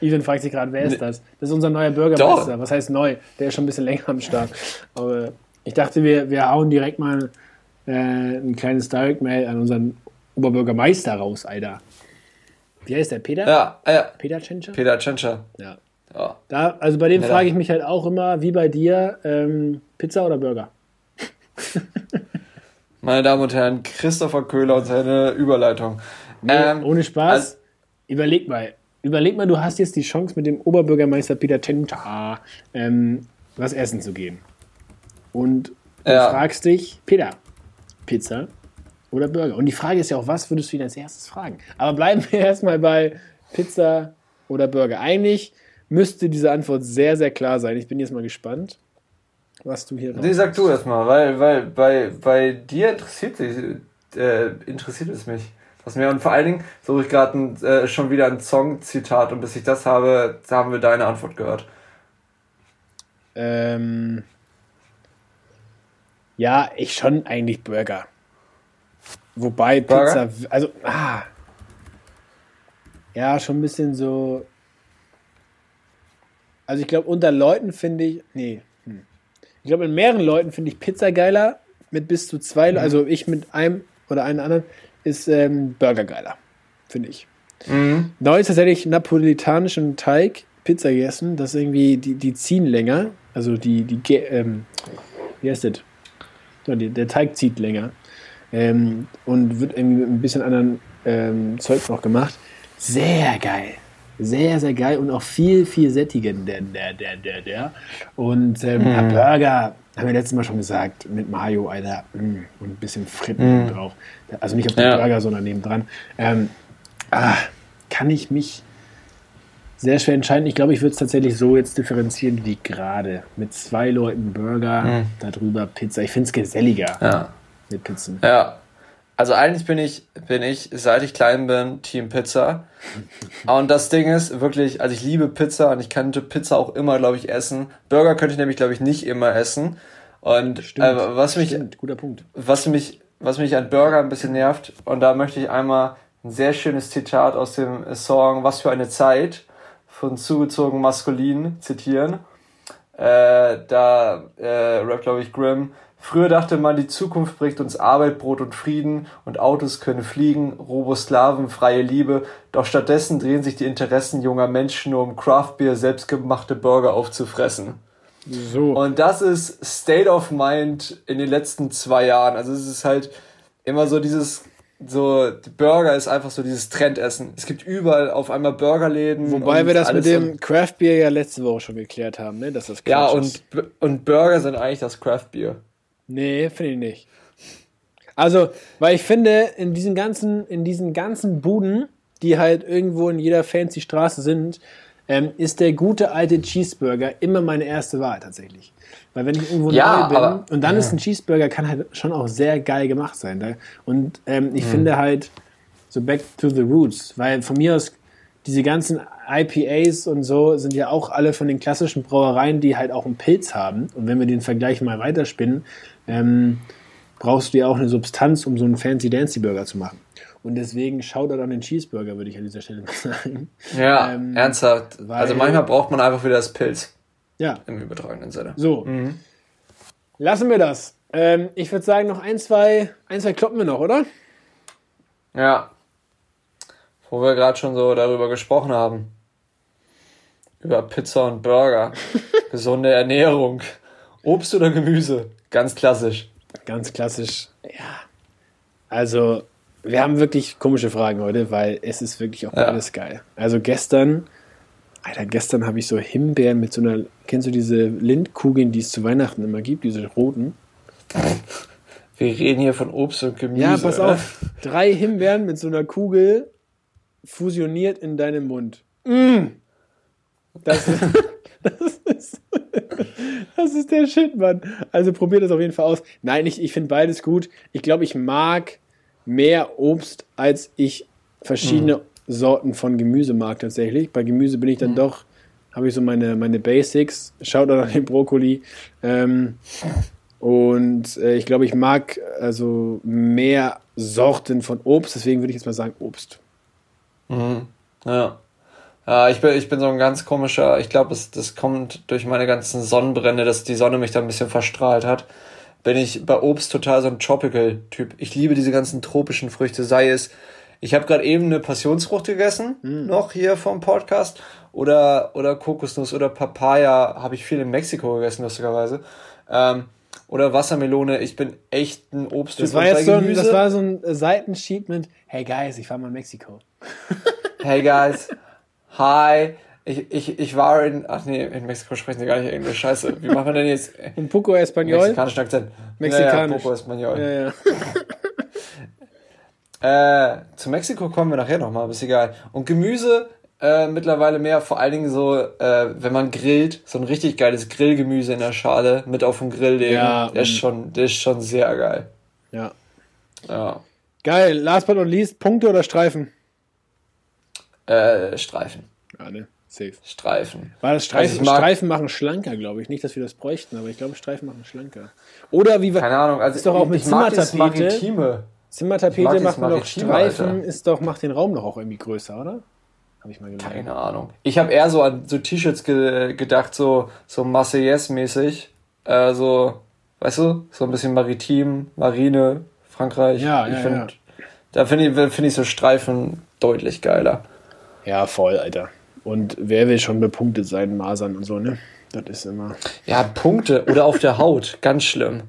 Ethan fragt sich gerade, wer ist das? Das ist unser neuer Bürgermeister. Doch. Was heißt neu? Der ist schon ein bisschen länger am Start. Aber ich dachte, wir, wir hauen direkt mal äh, ein kleines Direct-Mail an unseren Oberbürgermeister raus, Alter. Wie heißt der? Peter? Ja, ja. Peter Tschentscher? Peter Tschentscher. Ja. ja. Da, also bei dem ja, frage ich mich halt auch immer, wie bei dir, ähm, Pizza oder Burger? Meine Damen und Herren, Christopher Köhler und seine Überleitung. Ähm, ohne Spaß. Also, überleg mal. Überleg mal, du hast jetzt die Chance, mit dem Oberbürgermeister Peter Tschentscher ähm, was essen zu gehen und du ja. fragst dich, Peter, Pizza oder Burger? Und die Frage ist ja auch, was würdest du ihn als erstes fragen? Aber bleiben wir erstmal bei Pizza oder Burger. Eigentlich müsste diese Antwort sehr, sehr klar sein. Ich bin jetzt mal gespannt, was du hier Nee, sag du erstmal, weil, weil bei, bei dir interessiert, sich, äh, interessiert es mich. Was mir und vor allen Dingen suche ich gerade äh, schon wieder ein Song-Zitat und bis ich das habe, haben wir deine Antwort gehört. Ähm, ja, ich schon eigentlich Burger. Wobei Burger? Pizza, also, ah. Ja, schon ein bisschen so. Also ich glaube, unter Leuten finde ich, nee, hm. ich glaube, in mehreren Leuten finde ich Pizza geiler, mit bis zu zwei, mhm. also ich mit einem oder einem anderen, ist ähm, Burger geiler, finde ich. Mhm. Neu ist tatsächlich napolitanischen Teig Pizza gegessen, das irgendwie, die, die ziehen länger, also die, die, ähm, wie heißt das? Der Teig zieht länger. ähm, und wird irgendwie mit ein bisschen anderen ähm, Zeug noch gemacht. Sehr geil. Sehr, sehr geil und auch viel, viel sättigender. Der, der, der, der. Und ähm, mm. Burger, haben wir letztes Mal schon gesagt, mit Mayo, Alter, mm, und ein bisschen Fritten mm. drauf. Also nicht auf den ja. Burger, sondern nebendran. Ähm, ah, kann ich mich sehr schwer entscheiden. Ich glaube, ich würde es tatsächlich so jetzt differenzieren wie gerade. Mit zwei Leuten Burger, mm. darüber Pizza. Ich finde es geselliger ja. mit Pizzen. Ja, also eigentlich bin ich, bin ich, seit ich klein bin, Team Pizza. Und das Ding ist wirklich, also ich liebe Pizza und ich könnte Pizza auch immer, glaube ich, essen. Burger könnte ich nämlich, glaube ich, nicht immer essen. Und stimmt, äh, was mich, stimmt, guter Punkt. Was mich, was mich an Burger ein bisschen nervt, und da möchte ich einmal ein sehr schönes Zitat aus dem Song Was für eine Zeit von zugezogen maskulin zitieren. Äh, da äh, rap, glaube ich, Grimm. Früher dachte man, die Zukunft bringt uns Arbeit, Brot und Frieden und Autos können fliegen, Robosklaven, freie Liebe. Doch stattdessen drehen sich die Interessen junger Menschen nur um Craftbeer, selbstgemachte Burger aufzufressen. So. Und das ist State of Mind in den letzten zwei Jahren. Also es ist halt immer so dieses, so, Burger ist einfach so dieses Trendessen. Es gibt überall auf einmal Burgerläden. Wobei wir das mit dem Craftbeer ja letzte Woche schon geklärt haben, ne? Dass das Quatsch ja, und, ist. und Burger sind eigentlich das Craftbeer. Nee, finde ich nicht. Also, weil ich finde, in diesen ganzen, in diesen ganzen Buden, die halt irgendwo in jeder fancy Straße sind, ähm, ist der gute alte Cheeseburger immer meine erste Wahl tatsächlich. Weil wenn ich irgendwo ja, neu bin aber, und dann ja. ist ein Cheeseburger, kann halt schon auch sehr geil gemacht sein. Da. Und ähm, ich mhm. finde halt so back to the roots, weil von mir aus diese ganzen IPAs und so sind ja auch alle von den klassischen Brauereien, die halt auch einen Pilz haben. Und wenn wir den Vergleich mal weiterspinnen, ähm, brauchst du ja auch eine Substanz, um so einen fancy Dancy Burger zu machen. Und deswegen schaut an den Cheeseburger, würde ich an dieser Stelle mal sagen. Ja, ähm, ernsthaft. Weil, also manchmal braucht man einfach wieder das Pilz. Ja. Im übertragenen Sinne. So. Mhm. Lassen wir das. Ähm, ich würde sagen, noch ein, zwei, ein, zwei kloppen wir noch, oder? Ja. Wo wir gerade schon so darüber gesprochen haben. Über Pizza und Burger. Gesunde Ernährung. Obst oder Gemüse? Ganz klassisch. Ganz klassisch. Ja. Also, wir haben wirklich komische Fragen heute, weil es ist wirklich auch ja. alles geil. Also gestern, Alter, gestern habe ich so Himbeeren mit so einer, kennst du diese Lindkugeln, die es zu Weihnachten immer gibt, diese roten? Wir reden hier von Obst und Gemüse. Ja, pass auf. Drei Himbeeren mit so einer Kugel fusioniert in deinem Mund. Mm. Das, das, ist, das ist der Shit, Mann. Also probier das auf jeden Fall aus. Nein, ich, ich finde beides gut. Ich glaube, ich mag mehr Obst, als ich verschiedene mhm. Sorten von Gemüse mag tatsächlich. Bei Gemüse bin ich dann mhm. doch, habe ich so meine, meine Basics. Schaut an den Brokkoli. Ähm, und äh, ich glaube, ich mag also mehr Sorten von Obst. Deswegen würde ich jetzt mal sagen Obst. Mhm. Ja. Ja, ich bin, ich bin so ein ganz komischer, ich glaube, das kommt durch meine ganzen Sonnenbrände, dass die Sonne mich da ein bisschen verstrahlt hat. Bin ich bei Obst total so ein Tropical-Typ. Ich liebe diese ganzen tropischen Früchte, sei es, ich habe gerade eben eine Passionsfrucht gegessen, mm. noch hier vom Podcast, oder, oder Kokosnuss oder Papaya, habe ich viel in Mexiko gegessen, lustigerweise. Ähm, oder Wassermelone, ich bin echt ein Obst. Das war jetzt so ein, das war so ein Seitensheet mit, hey guys, ich war mal in Mexiko. hey guys, hi, ich, ich, ich war in, ach nee, in Mexiko sprechen sie gar nicht Englisch, scheiße. Wie machen wir denn jetzt? Un poco español? Mexikanischen Akzent. Mexikanisch. Ja, ja, poco español. Ja, ja. äh, zu Mexiko kommen wir nachher nochmal, ist egal. Und Gemüse, äh, mittlerweile mehr, vor allen Dingen so, äh, wenn man grillt, so ein richtig geiles Grillgemüse in der Schale mit auf dem Grill legen. Ja, der ist schon, der ist schon sehr geil. Ja. Ja. Geil. Last but not least, Punkte oder Streifen? Äh, Streifen. Ja, ne? Safe. Streifen. Weil das Streifen, also Streifen machen schlanker, glaube ich. Nicht, dass wir das bräuchten, aber ich glaube, Streifen machen schlanker. Oder wie wir. Keine Ahnung, also ist doch auch mit Zimmertapete. Zimmertapete macht man doch Streifen, Alter. ist doch, macht den Raum doch auch irgendwie größer, oder? Habe ich mal gelernt. Keine Ahnung. Ich habe eher so an so T-Shirts ge gedacht, so, so Marseillaise-mäßig. Äh, so, weißt du, so ein bisschen maritim, Marine, Frankreich. Ja, ich ja, find, ja. Da finde ich, find ich so Streifen deutlich geiler. Ja, voll, Alter. Und wer will schon bepunktet sein, Masern und so, ne? Das ist immer. Ja, Punkte oder auf der Haut. Ganz schlimm.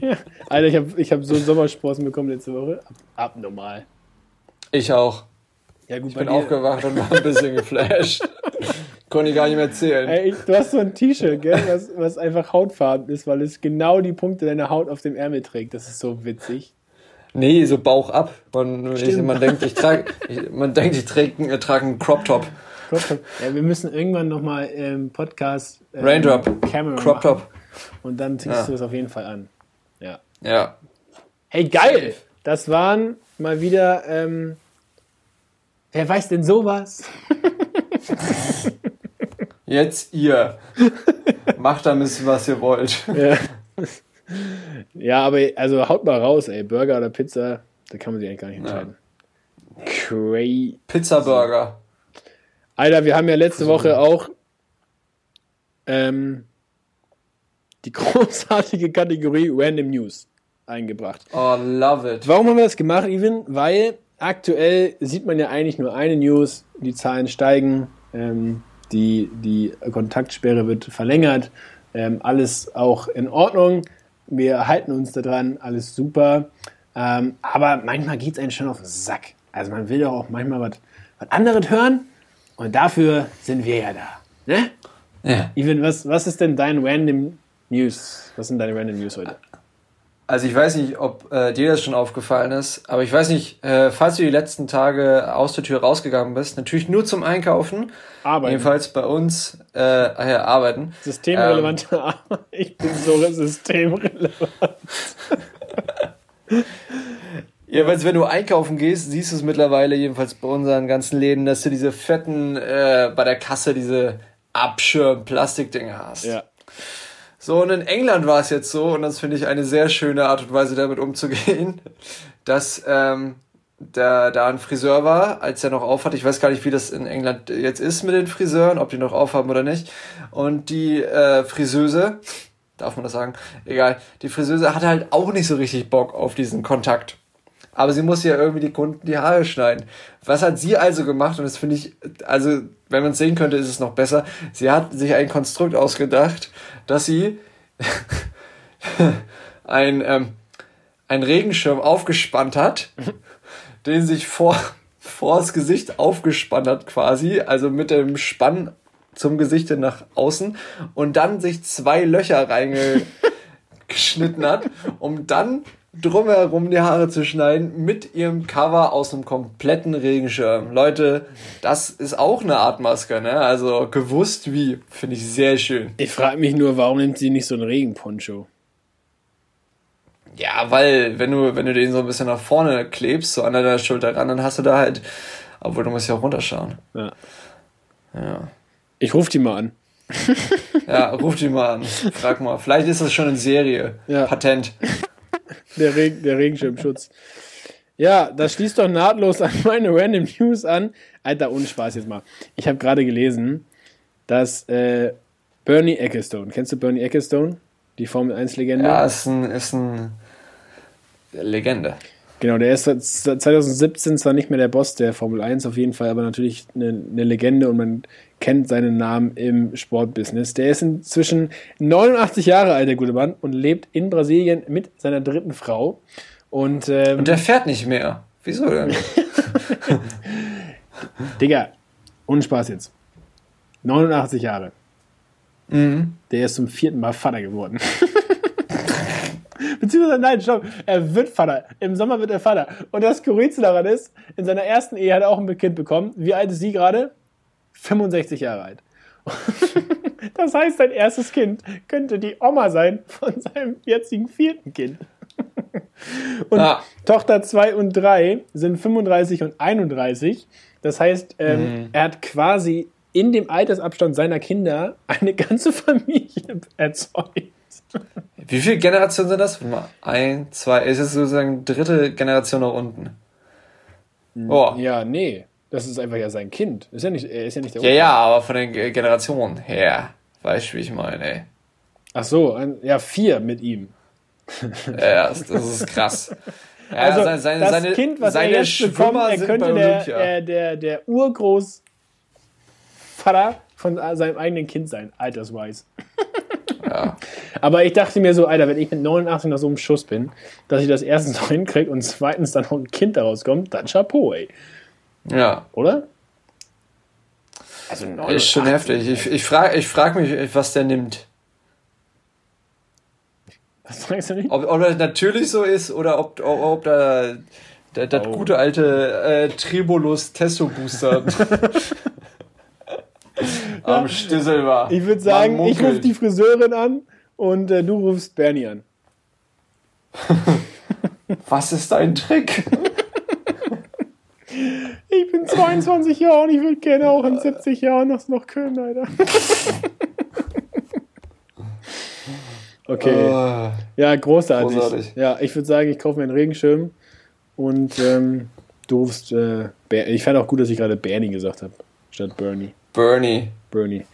Ja. Alter, ich habe ich hab so Sommersprossen bekommen letzte Woche. Ab, abnormal. Ich auch. Ja, gut, ich bin aufgewacht und war ein bisschen geflasht. Konnte ich gar nicht mehr erzählen. Ey, du hast so ein T-Shirt, gell, was, was einfach hautfarben ist, weil es genau die Punkte deiner Haut auf dem Ärmel trägt. Das ist so witzig. Nee, so Bauch ab. Man, ich, man denkt, ich trage, man denkt, ich trage, ich trage einen Crop Top. Crop Top. Ja, wir müssen irgendwann nochmal im Podcast ähm, Raindrop, Crop Top. Und dann ziehst ja. du es auf jeden Fall an. Ja. Ja. Hey, geil! Das waren mal wieder, ähm, wer weiß denn sowas? Jetzt ihr. Macht damit, was ihr wollt. Ja. ja, aber also haut mal raus, ey. Burger oder Pizza, da kann man sich eigentlich gar nicht entscheiden. Ja. Crazy. Pizza Burger. Alter, wir haben ja letzte Woche auch ähm, die großartige Kategorie Random News eingebracht. Oh, love it. Warum haben wir das gemacht, Even? Weil aktuell sieht man ja eigentlich nur eine News, die Zahlen steigen, ähm, die, die Kontaktsperre wird verlängert, ähm, alles auch in Ordnung. Wir halten uns daran, alles super. Ähm, aber manchmal geht es einem schon auf den Sack. Also man will doch auch manchmal was anderes hören. Und dafür sind wir ja da. Ne? Ja. Even, was, was ist denn dein Random News? Was sind deine Random News heute? Also ich weiß nicht, ob äh, dir das schon aufgefallen ist, aber ich weiß nicht, äh, falls du die letzten Tage aus der Tür rausgegangen bist, natürlich nur zum Einkaufen. Arbeiten. Jedenfalls bei uns äh, ja, arbeiten. Systemrelevante ähm, Arbeit. Ich bin so systemrelevant. Jedenfalls, wenn du einkaufen gehst, siehst du es mittlerweile, jedenfalls bei unseren ganzen Läden, dass du diese fetten, äh, bei der Kasse diese Abschirm-Plastikdinger hast. Ja. So, und in England war es jetzt so, und das finde ich eine sehr schöne Art und Weise, damit umzugehen, dass ähm, der, da ein Friseur war, als er noch aufhat. Ich weiß gar nicht, wie das in England jetzt ist mit den Friseuren, ob die noch aufhaben oder nicht. Und die äh, Friseuse, darf man das sagen? Egal, die Friseuse hatte halt auch nicht so richtig Bock auf diesen Kontakt. Aber sie muss ja irgendwie die Kunden die Haare schneiden. Was hat sie also gemacht? Und das finde ich, also, wenn man es sehen könnte, ist es noch besser. Sie hat sich ein Konstrukt ausgedacht, dass sie ein, ähm, ein Regenschirm aufgespannt hat, den sich vor, vor das Gesicht aufgespannt hat quasi, also mit dem Spann zum Gesicht nach außen und dann sich zwei Löcher reingeschnitten hat, um dann drumherum die Haare zu schneiden mit ihrem Cover aus einem kompletten Regenschirm. Leute, das ist auch eine Art Maske, ne? Also gewusst wie, finde ich sehr schön. Ich frage mich nur, warum nimmt sie nicht so einen Regenponcho? Ja, weil wenn du wenn du den so ein bisschen nach vorne klebst, so an deiner Schulter ran, dann hast du da halt, obwohl du musst ja auch runterschauen. Ja. Ja. Ich ruf die mal an. ja, ruf die mal an. Frag mal. Vielleicht ist das schon in Serie. Ja. Patent. Der, Regen, der Regenschirmschutz. Ja, das schließt doch nahtlos an meine Random News an. Alter, ohne Spaß jetzt mal. Ich habe gerade gelesen, dass äh, Bernie Ecclestone, kennst du Bernie Ecclestone? Die Formel 1-Legende? Ja, ist ein, ist ein Legende. Genau, der ist seit 2017 zwar nicht mehr der Boss der Formel 1 auf jeden Fall, aber natürlich eine, eine Legende und man kennt seinen Namen im Sportbusiness. Der ist inzwischen 89 Jahre alt, der gute Mann, und lebt in Brasilien mit seiner dritten Frau. Und, ähm, und der fährt nicht mehr. Wieso denn? Digga, ohne Spaß jetzt. 89 Jahre. Mhm. Der ist zum vierten Mal Vater geworden. Beziehungsweise, nein, stopp, er wird Vater. Im Sommer wird er Vater. Und das Skurrilste daran ist, in seiner ersten Ehe hat er auch ein Kind bekommen. Wie alt ist sie gerade? 65 Jahre alt. Das heißt, sein erstes Kind könnte die Oma sein von seinem jetzigen vierten Kind. Und ah. Tochter 2 und 3 sind 35 und 31. Das heißt, ähm, mhm. er hat quasi in dem Altersabstand seiner Kinder eine ganze Familie erzeugt. Wie viele Generationen sind das? Ein, zwei, ist es sozusagen dritte Generation nach unten? Oh. Ja, nee. Das ist einfach ja sein Kind. Ist ja nicht, er ist ja nicht der Ja, Opa. ja, aber von den Generationen her. Weißt du, wie ich meine, ey. Ach so, ein, ja, vier mit ihm. Ja, das, das ist krass. Ja, also seine, seine, das seine, Kind, was er jetzt bekommt, er könnte der, der, der, der Urgroßvater Vater von seinem eigenen Kind sein, altersweise. Aber ich dachte mir so, Alter, wenn ich mit 89 nach so einem Schuss bin, dass ich das erstens noch hinkriege und zweitens dann noch ein Kind daraus kommt, dann Chapeau, ey. Ja. Oder? Also ist schon heftig. Ich, ich frage ich frag mich, was der nimmt. Was fragst du nicht? Ob, ob das natürlich so ist oder ob, ob, ob da das oh. gute alte äh, Tribulus Testo Booster am Stissel war. Ich würde sagen, ich rufe die Friseurin an und äh, du rufst Bernie an. Was ist dein Trick? Ich bin 22 Jahre und ich würde gerne auch in 70 Jahren das noch können, Alter. Okay. Oh, ja, großartig. großartig. Ja, ich würde sagen, ich kaufe mir einen Regenschirm und ähm, du rufst. Äh, ich fand auch gut, dass ich gerade Bernie gesagt habe, statt Bernie. Bernie. Bernie.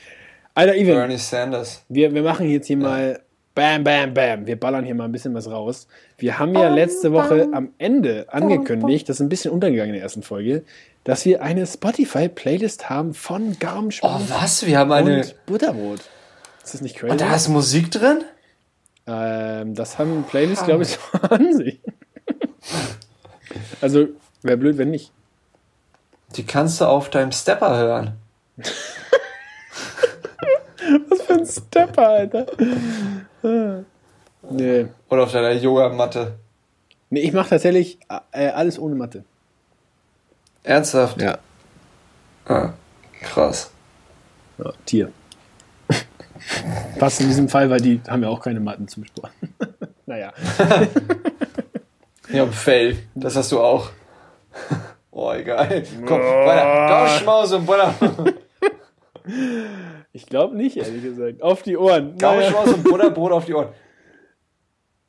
Alter, Ivan. Bernie Sanders. Wir, wir machen jetzt hier ja. mal Bam, bam, bam. Wir ballern hier mal ein bisschen was raus. Wir haben ja letzte Woche am Ende angekündigt, das ist ein bisschen untergegangen in der ersten Folge, dass wir eine Spotify-Playlist haben von Gaumenschmaus. Oh, was? Wir haben eine. Und Butterbrot. Ist das nicht crazy? Und da ist Musik drin? Ähm, das haben Playlists, glaube ich, so an sich. also, wäre blöd, wenn nicht. Die kannst du auf deinem Stepper hören. Was für ein Stepper, Alter. Nee. Oder auf deiner Yogamatte. Nee, ich mache tatsächlich äh, alles ohne Matte. Ernsthaft? Ja. Ah, krass. Ja, Tier. Was in diesem Fall, weil die haben ja auch keine Matten zum Sport. naja. ja, Fell, das hast du auch. Oh, egal. Komm, weiter. Gauschmaus und Butter. Ich glaube nicht, ehrlich gesagt. Auf die Ohren. Gauschmaus und Butterbrot auf die Ohren.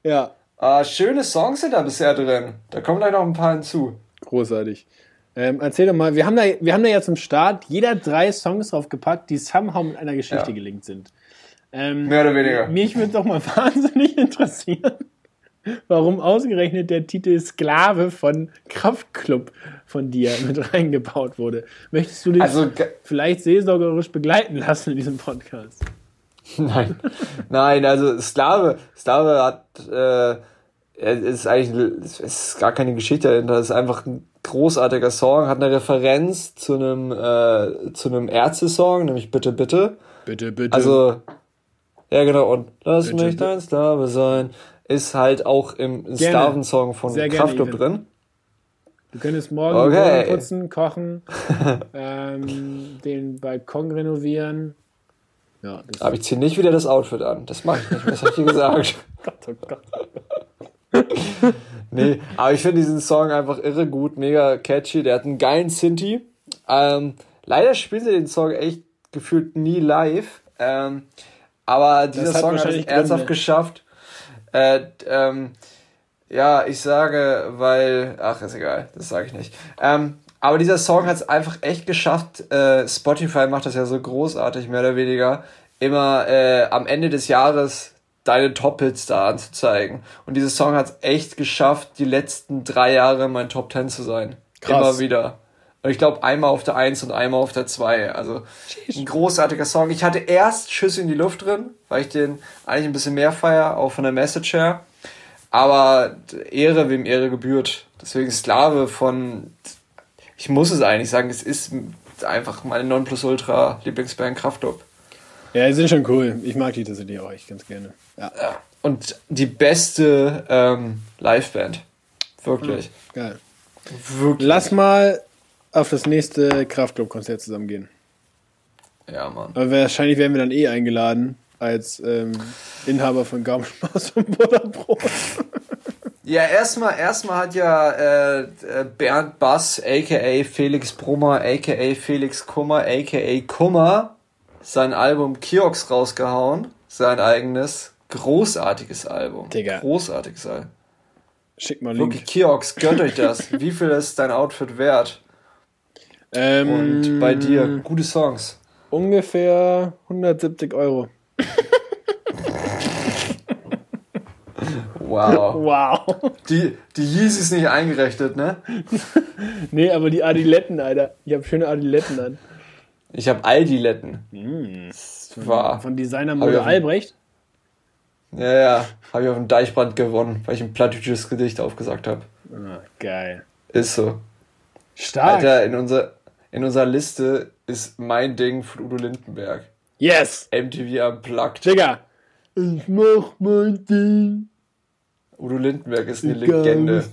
Ja. Ah, schöne Songs sind da bisher drin. Da kommen gleich noch ein paar hinzu. Großartig. Ähm, erzähl doch mal, wir haben, da, wir haben da ja zum Start jeder drei Songs draufgepackt, die somehow mit einer Geschichte ja. gelingt sind. Ähm, Mehr oder weniger. Mich würde doch mal wahnsinnig interessieren, warum ausgerechnet der Titel Sklave von Kraftklub von dir mit reingebaut wurde. Möchtest du dich also, vielleicht seelsorgerisch begleiten lassen in diesem Podcast? Nein, nein, also Sklave, Sklave hat, äh, ist eigentlich, es ist gar keine Geschichte dahinter, es ist einfach ein großartiger Song, hat eine Referenz zu einem, äh, zu einem Ärzte-Song, nämlich Bitte, Bitte. Bitte, bitte. Also, ja, genau. Und Lass Bitte, mich dein Sklave sein ist halt auch im Sklavensong von Kraftclub drin. Du könntest morgen okay. putzen, kochen, ähm, den Balkon renovieren. Ja, Aber ich ziehe nicht wieder das Outfit an. Das mache ich nicht. Das habe ich dir gesagt. Gott, oh Gott. nee, aber ich finde diesen Song einfach irre gut, mega catchy. Der hat einen geilen Sinti. Ähm, leider spielen sie den Song echt gefühlt nie live. Ähm, aber dieser Song hat es ernsthaft geschafft. Äh, ähm, ja, ich sage, weil. Ach, ist egal, das sage ich nicht. Ähm, aber dieser Song hat es einfach echt geschafft. Äh, Spotify macht das ja so großartig, mehr oder weniger. Immer äh, am Ende des Jahres deine Top-Hits da anzuzeigen. Und dieser Song hat es echt geschafft, die letzten drei Jahre mein Top 10 zu sein. Krass. Immer wieder. Ich glaube, einmal auf der 1 und einmal auf der 2. Also ein großartiger Song. Ich hatte erst Schüsse in die Luft drin, weil ich den eigentlich ein bisschen mehr feier, auch von der Message her. Aber Ehre, wem Ehre gebührt. Deswegen Sklave von, ich muss es eigentlich sagen, es ist einfach meine Nonplusultra-Lieblingsband Kraftclub. Ja, die sind schon cool. Ich mag die tatsächlich auch echt ganz gerne. Ja. ja. Und die beste ähm, Liveband. Wirklich. Mhm. Geil. Wirklich. Lass mal auf das nächste Kraftclub-Konzert zusammen gehen. Ja, Mann. Aber wahrscheinlich werden wir dann eh eingeladen als ähm, Inhaber von Gaumspaß und Butterbrot. Ja, erstmal erstmal hat ja äh, Bernd Bass, aka Felix Brummer, aka Felix Kummer, aka Kummer, sein Album Kiox rausgehauen. Sein eigenes, großartiges Album. Digga. Großartiges Album. Schick mal Link. Wirklich, Kiox, gönnt euch das. Wie viel ist dein Outfit wert? Ähm, Und bei dir, gute Songs. Ungefähr 170 Euro. Wow. Wow. Die, die Yeezys nicht eingerechnet, ne? nee, aber die Adiletten, Alter. Ich habe schöne Adiletten an. Ich habe Aldi-Letten. Mm, von, von Designer Mode Albrecht? Ja, ja. Habe ich auf dem Deichbrand gewonnen, weil ich ein plattdeutsches Gedicht aufgesagt habe. Ah, geil. Ist so. Stark. Alter, in, unser, in unserer Liste ist mein Ding von Udo Lindenberg. Yes! MTV Unplugged. Digga! Ich mach mein Ding. Udo Lindenberg ist eine Egal, Legende.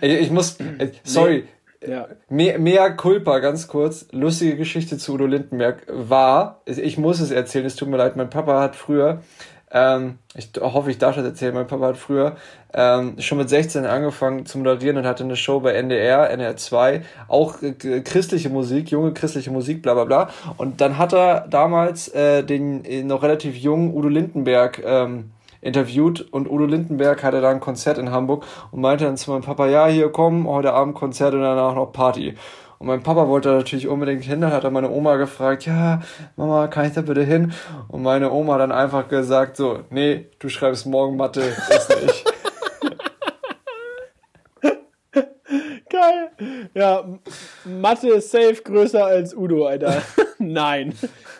Ich, ich muss, äh, sorry, ja. Mehr, mehr Culpa, ganz kurz. Lustige Geschichte zu Udo Lindenberg war, ich muss es erzählen, es tut mir leid, mein Papa hat früher, ähm, ich hoffe, ich darf das erzählen, mein Papa hat früher ähm, schon mit 16 angefangen zu moderieren und hatte eine Show bei NDR, NDR 2, auch äh, christliche Musik, junge christliche Musik, bla bla bla. Und dann hat er damals äh, den äh, noch relativ jungen Udo Lindenberg ähm, interviewt und Udo Lindenberg hatte da ein Konzert in Hamburg und meinte dann zu meinem Papa, ja, hier komm, heute Abend Konzert und danach noch Party. Und mein Papa wollte natürlich unbedingt hin, dann hat er meine Oma gefragt, ja, Mama, kann ich da bitte hin? Und meine Oma dann einfach gesagt, so, nee, du schreibst morgen Mathe, ist nicht. Geil. Ja, Mathe ist safe größer als Udo, Alter. Nein.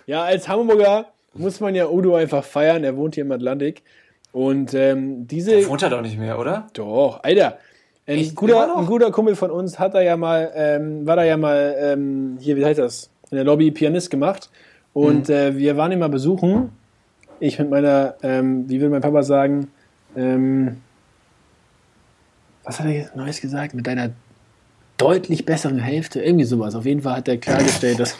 Ja, als Hamburger muss man ja Udo einfach feiern. Er wohnt hier im Atlantik. Und ähm, diese. Der wohnt er doch nicht mehr, oder? Doch, Alter. Ein guter, ein guter Kumpel von uns hat da ja mal, ähm, war da ja mal, ähm, hier, wie heißt das? In der Lobby Pianist gemacht. Und mhm. äh, wir waren ihn mal besuchen. Ich mit meiner, ähm, wie will mein Papa sagen, ähm, was hat er jetzt Neues gesagt? Mit deiner deutlich besseren Hälfte, irgendwie sowas. Auf jeden Fall hat er klargestellt, dass.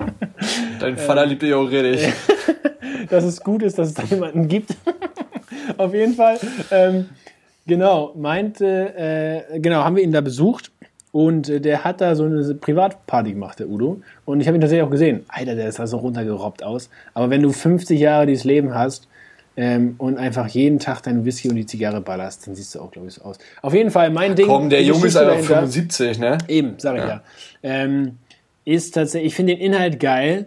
Dein Vater liebt dich auch richtig. dass es gut ist, dass es da jemanden gibt. Auf jeden Fall. Ähm, genau, meinte, äh, genau, haben wir ihn da besucht und äh, der hat da so eine Privatparty gemacht, der Udo. Und ich habe ihn tatsächlich auch gesehen. Alter, der ist da so runtergerobbt aus. Aber wenn du 50 Jahre dieses Leben hast ähm, und einfach jeden Tag deinen Whisky und die Zigarre ballerst, dann siehst du auch, glaube ich, so aus. Auf jeden Fall, mein Ding. Komm, der Junge ist einfach 75, ne? Eben, sag ich ja. ja. Ähm, ist tatsächlich, ich finde den Inhalt geil.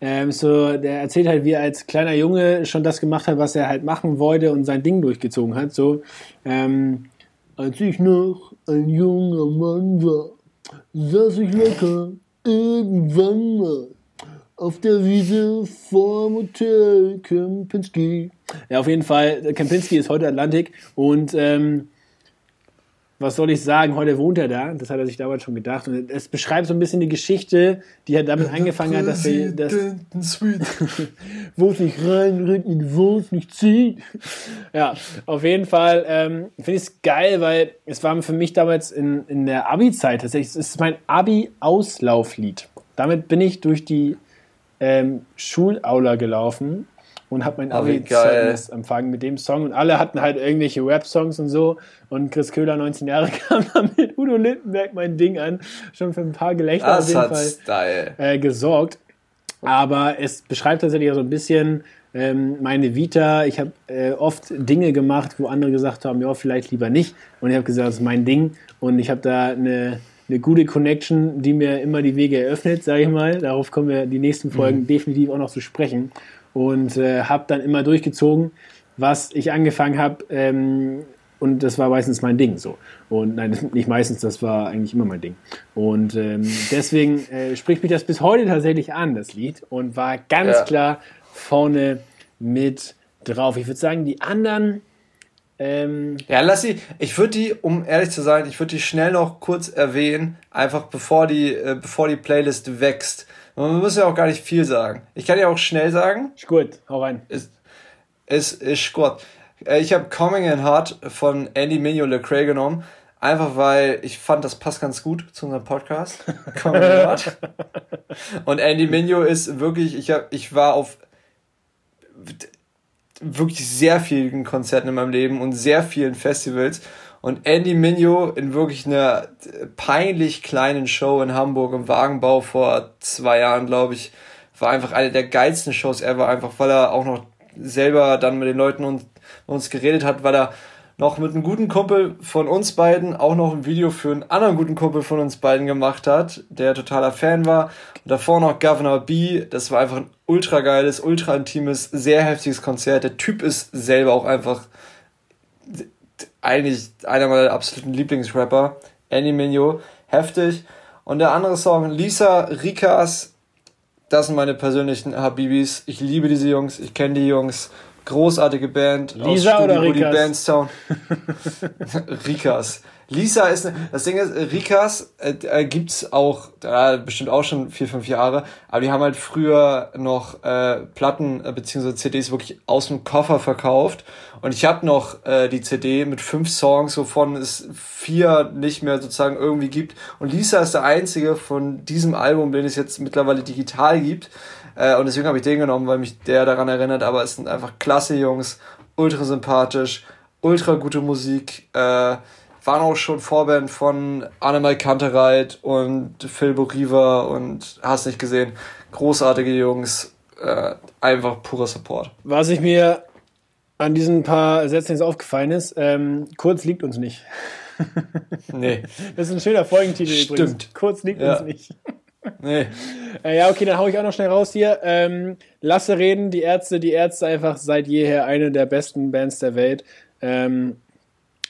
Ähm, so, der erzählt halt, wie er als kleiner Junge schon das gemacht hat, was er halt machen wollte und sein Ding durchgezogen hat. So, ähm, als ich noch ein junger Mann war, saß ich locker irgendwann mal auf der Wiese vorm Hotel Kempinski. Ja, auf jeden Fall, Kempinski ist heute Atlantik und ähm, was soll ich sagen, heute wohnt er da, das hat er sich damals schon gedacht. Und es beschreibt so ein bisschen die Geschichte, die er damit angefangen hat, dass er das, wo es nicht reinregnet, wo es nicht zieht. Ja, auf jeden Fall ähm, finde ich es geil, weil es war für mich damals in, in der Abi-Zeit tatsächlich, es ist mein Abi-Auslauflied. Damit bin ich durch die ähm, Schulaula gelaufen und habe mein oh, Abi-Zeugnis empfangen mit dem Song. Und alle hatten halt irgendwelche Rap-Songs und so. Und Chris Köhler, 19 Jahre, kam dann mit Udo Lindenberg mein Ding an. Schon für ein paar Gelächter das auf jeden Fall Style. Äh, gesorgt. Aber es beschreibt tatsächlich so ein bisschen ähm, meine Vita. Ich habe äh, oft Dinge gemacht, wo andere gesagt haben, ja, vielleicht lieber nicht. Und ich habe gesagt, das ist mein Ding. Und ich habe da eine eine gute Connection, die mir immer die Wege eröffnet, sage ich mal. Darauf kommen wir die nächsten Folgen mhm. definitiv auch noch zu sprechen und äh, habe dann immer durchgezogen, was ich angefangen habe. Ähm, und das war meistens mein Ding so. Und nein, nicht meistens, das war eigentlich immer mein Ding. Und ähm, deswegen äh, spricht mich das bis heute tatsächlich an, das Lied. Und war ganz ja. klar vorne mit drauf. Ich würde sagen, die anderen. Ähm, ja, lass sie. Ich würde die, um ehrlich zu sein, ich würde die schnell noch kurz erwähnen, einfach bevor die, äh, bevor die Playlist wächst. Man muss ja auch gar nicht viel sagen. Ich kann ja auch schnell sagen. Ist gut, hau rein. Ist, ist, ist gut. Ich habe Coming in Hard von Andy Minio Lecrae genommen. Einfach weil ich fand, das passt ganz gut zu unserem Podcast. Coming in Hard. Und Andy Minio ist wirklich, ich, hab, ich war auf wirklich sehr vielen Konzerten in meinem Leben und sehr vielen Festivals. Und Andy Minio in wirklich einer peinlich kleinen Show in Hamburg im Wagenbau vor zwei Jahren, glaube ich, war einfach eine der geilsten Shows ever, einfach weil er auch noch selber dann mit den Leuten und uns geredet hat, weil er noch mit einem guten Kumpel von uns beiden auch noch ein Video für einen anderen guten Kumpel von uns beiden gemacht hat, der totaler Fan war. Und davor noch Governor B, das war einfach ein ultra geiles, ultra intimes, sehr heftiges Konzert. Der Typ ist selber auch einfach eigentlich einer meiner absoluten Lieblingsrapper, Annie Minio, heftig. Und der andere Song, Lisa Rikas, das sind meine persönlichen Habibis. Ich liebe diese Jungs, ich kenne die Jungs. Großartige Band. Lisa aus Studio, oder Rikas? Bandstown. Rikas. Lisa ist, ne, das Ding ist, Rikas äh, äh, gibt's auch, äh, bestimmt auch schon vier, fünf Jahre, aber die haben halt früher noch äh, Platten äh, bzw. CDs wirklich aus dem Koffer verkauft und ich habe noch äh, die CD mit fünf Songs, wovon es vier nicht mehr sozusagen irgendwie gibt und Lisa ist der einzige von diesem Album, den es jetzt mittlerweile digital gibt äh, und deswegen habe ich den genommen, weil mich der daran erinnert, aber es sind einfach klasse Jungs, ultra sympathisch, ultra gute Musik, äh, waren auch schon Vorband von Annemal Kantereit und Phil Boriva und hast nicht gesehen. Großartige Jungs, äh, einfach purer Support. Was ich mir an diesen paar Sätzen jetzt aufgefallen ist, ähm, kurz liegt uns nicht. nee. Das ist ein schöner Folgentitel Stimmt. übrigens. Kurz liegt ja. uns nicht. Nee. Äh, ja, okay, dann hau ich auch noch schnell raus hier. Ähm, lasse reden, die Ärzte, die Ärzte einfach seit jeher eine der besten Bands der Welt. Ähm,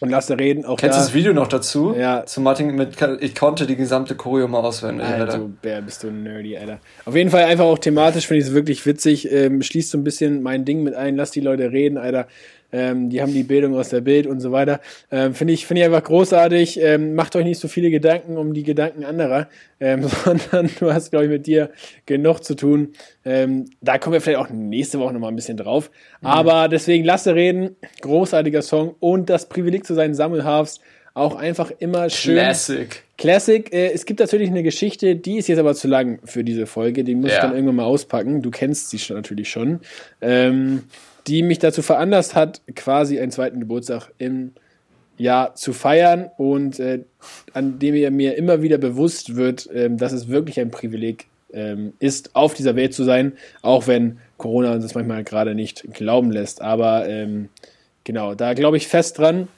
und lasse reden. Auch Kennst du das Video noch dazu? Ja. Zu Martin mit, ich konnte die gesamte Choreo mal auswendig. Alter, Alter. Bär, bist du nerdy, Alter. Auf jeden Fall einfach auch thematisch finde ich es wirklich witzig. Ähm, schließt so ein bisschen mein Ding mit ein, lass die Leute reden, Alter. Ähm, die haben die Bildung aus der Bild und so weiter. Ähm, Finde ich, finde ich einfach großartig. Ähm, macht euch nicht so viele Gedanken um die Gedanken anderer, ähm, sondern du hast, glaube ich, mit dir genug zu tun. Ähm, da kommen wir vielleicht auch nächste Woche nochmal ein bisschen drauf. Mhm. Aber deswegen lasse reden. Großartiger Song und das Privileg zu sein, Sammelhafs auch einfach immer schön. Classic. Classic. Äh, es gibt natürlich eine Geschichte, die ist jetzt aber zu lang für diese Folge. Die muss ja. ich dann irgendwann mal auspacken. Du kennst sie schon, natürlich schon. Ähm, die mich dazu veranlasst hat, quasi einen zweiten Geburtstag im Jahr zu feiern und äh, an dem mir immer wieder bewusst wird, äh, dass es wirklich ein Privileg äh, ist, auf dieser Welt zu sein, auch wenn Corona uns das manchmal gerade nicht glauben lässt. Aber ähm, genau, da glaube ich fest dran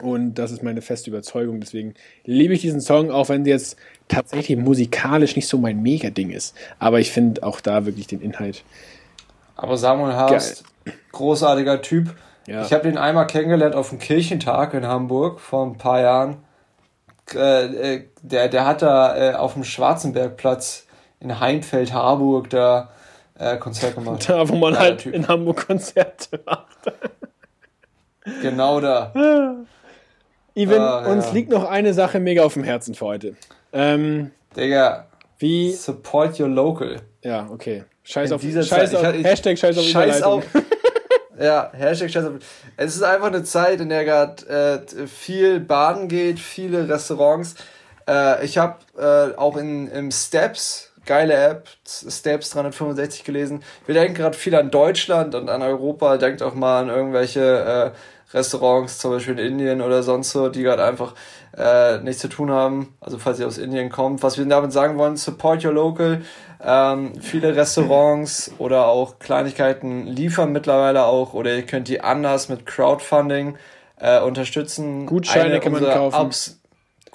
und das ist meine feste Überzeugung. Deswegen liebe ich diesen Song, auch wenn jetzt tatsächlich musikalisch nicht so mein Mega-Ding ist. Aber ich finde auch da wirklich den Inhalt. Aber Samuel Haas, großartiger Typ. Ja. Ich habe den einmal kennengelernt auf dem Kirchentag in Hamburg vor ein paar Jahren. Äh, äh der, der hat da äh, auf dem Schwarzenbergplatz in Heimfeld, Harburg, da äh, Konzert gemacht. Da, wo man ja, halt typ. in Hamburg Konzerte macht. genau da. Even, ah, uns ja. liegt noch eine Sache mega auf dem Herzen für heute. Ähm, Digga, wie support your local. Ja, okay. Scheiß auf, diese Scheiß Zeit, auf ich, Hashtag Scheiß auf Scheiß auf, Ja, Hashtag Scheiß auf. Es ist einfach eine Zeit, in der gerade äh, viel baden geht, viele Restaurants. Äh, ich habe äh, auch in, im Steps, geile App, Steps 365 gelesen. Wir denken gerade viel an Deutschland und an Europa. Denkt auch mal an irgendwelche äh, Restaurants, zum Beispiel in Indien oder sonst so, die gerade einfach äh, nichts zu tun haben. Also falls ihr aus Indien kommt. Was wir damit sagen wollen, support your local. Ähm, viele Restaurants oder auch Kleinigkeiten liefern mittlerweile auch oder ihr könnt die anders mit Crowdfunding äh, unterstützen. Gutscheine kann man kaufen. Ups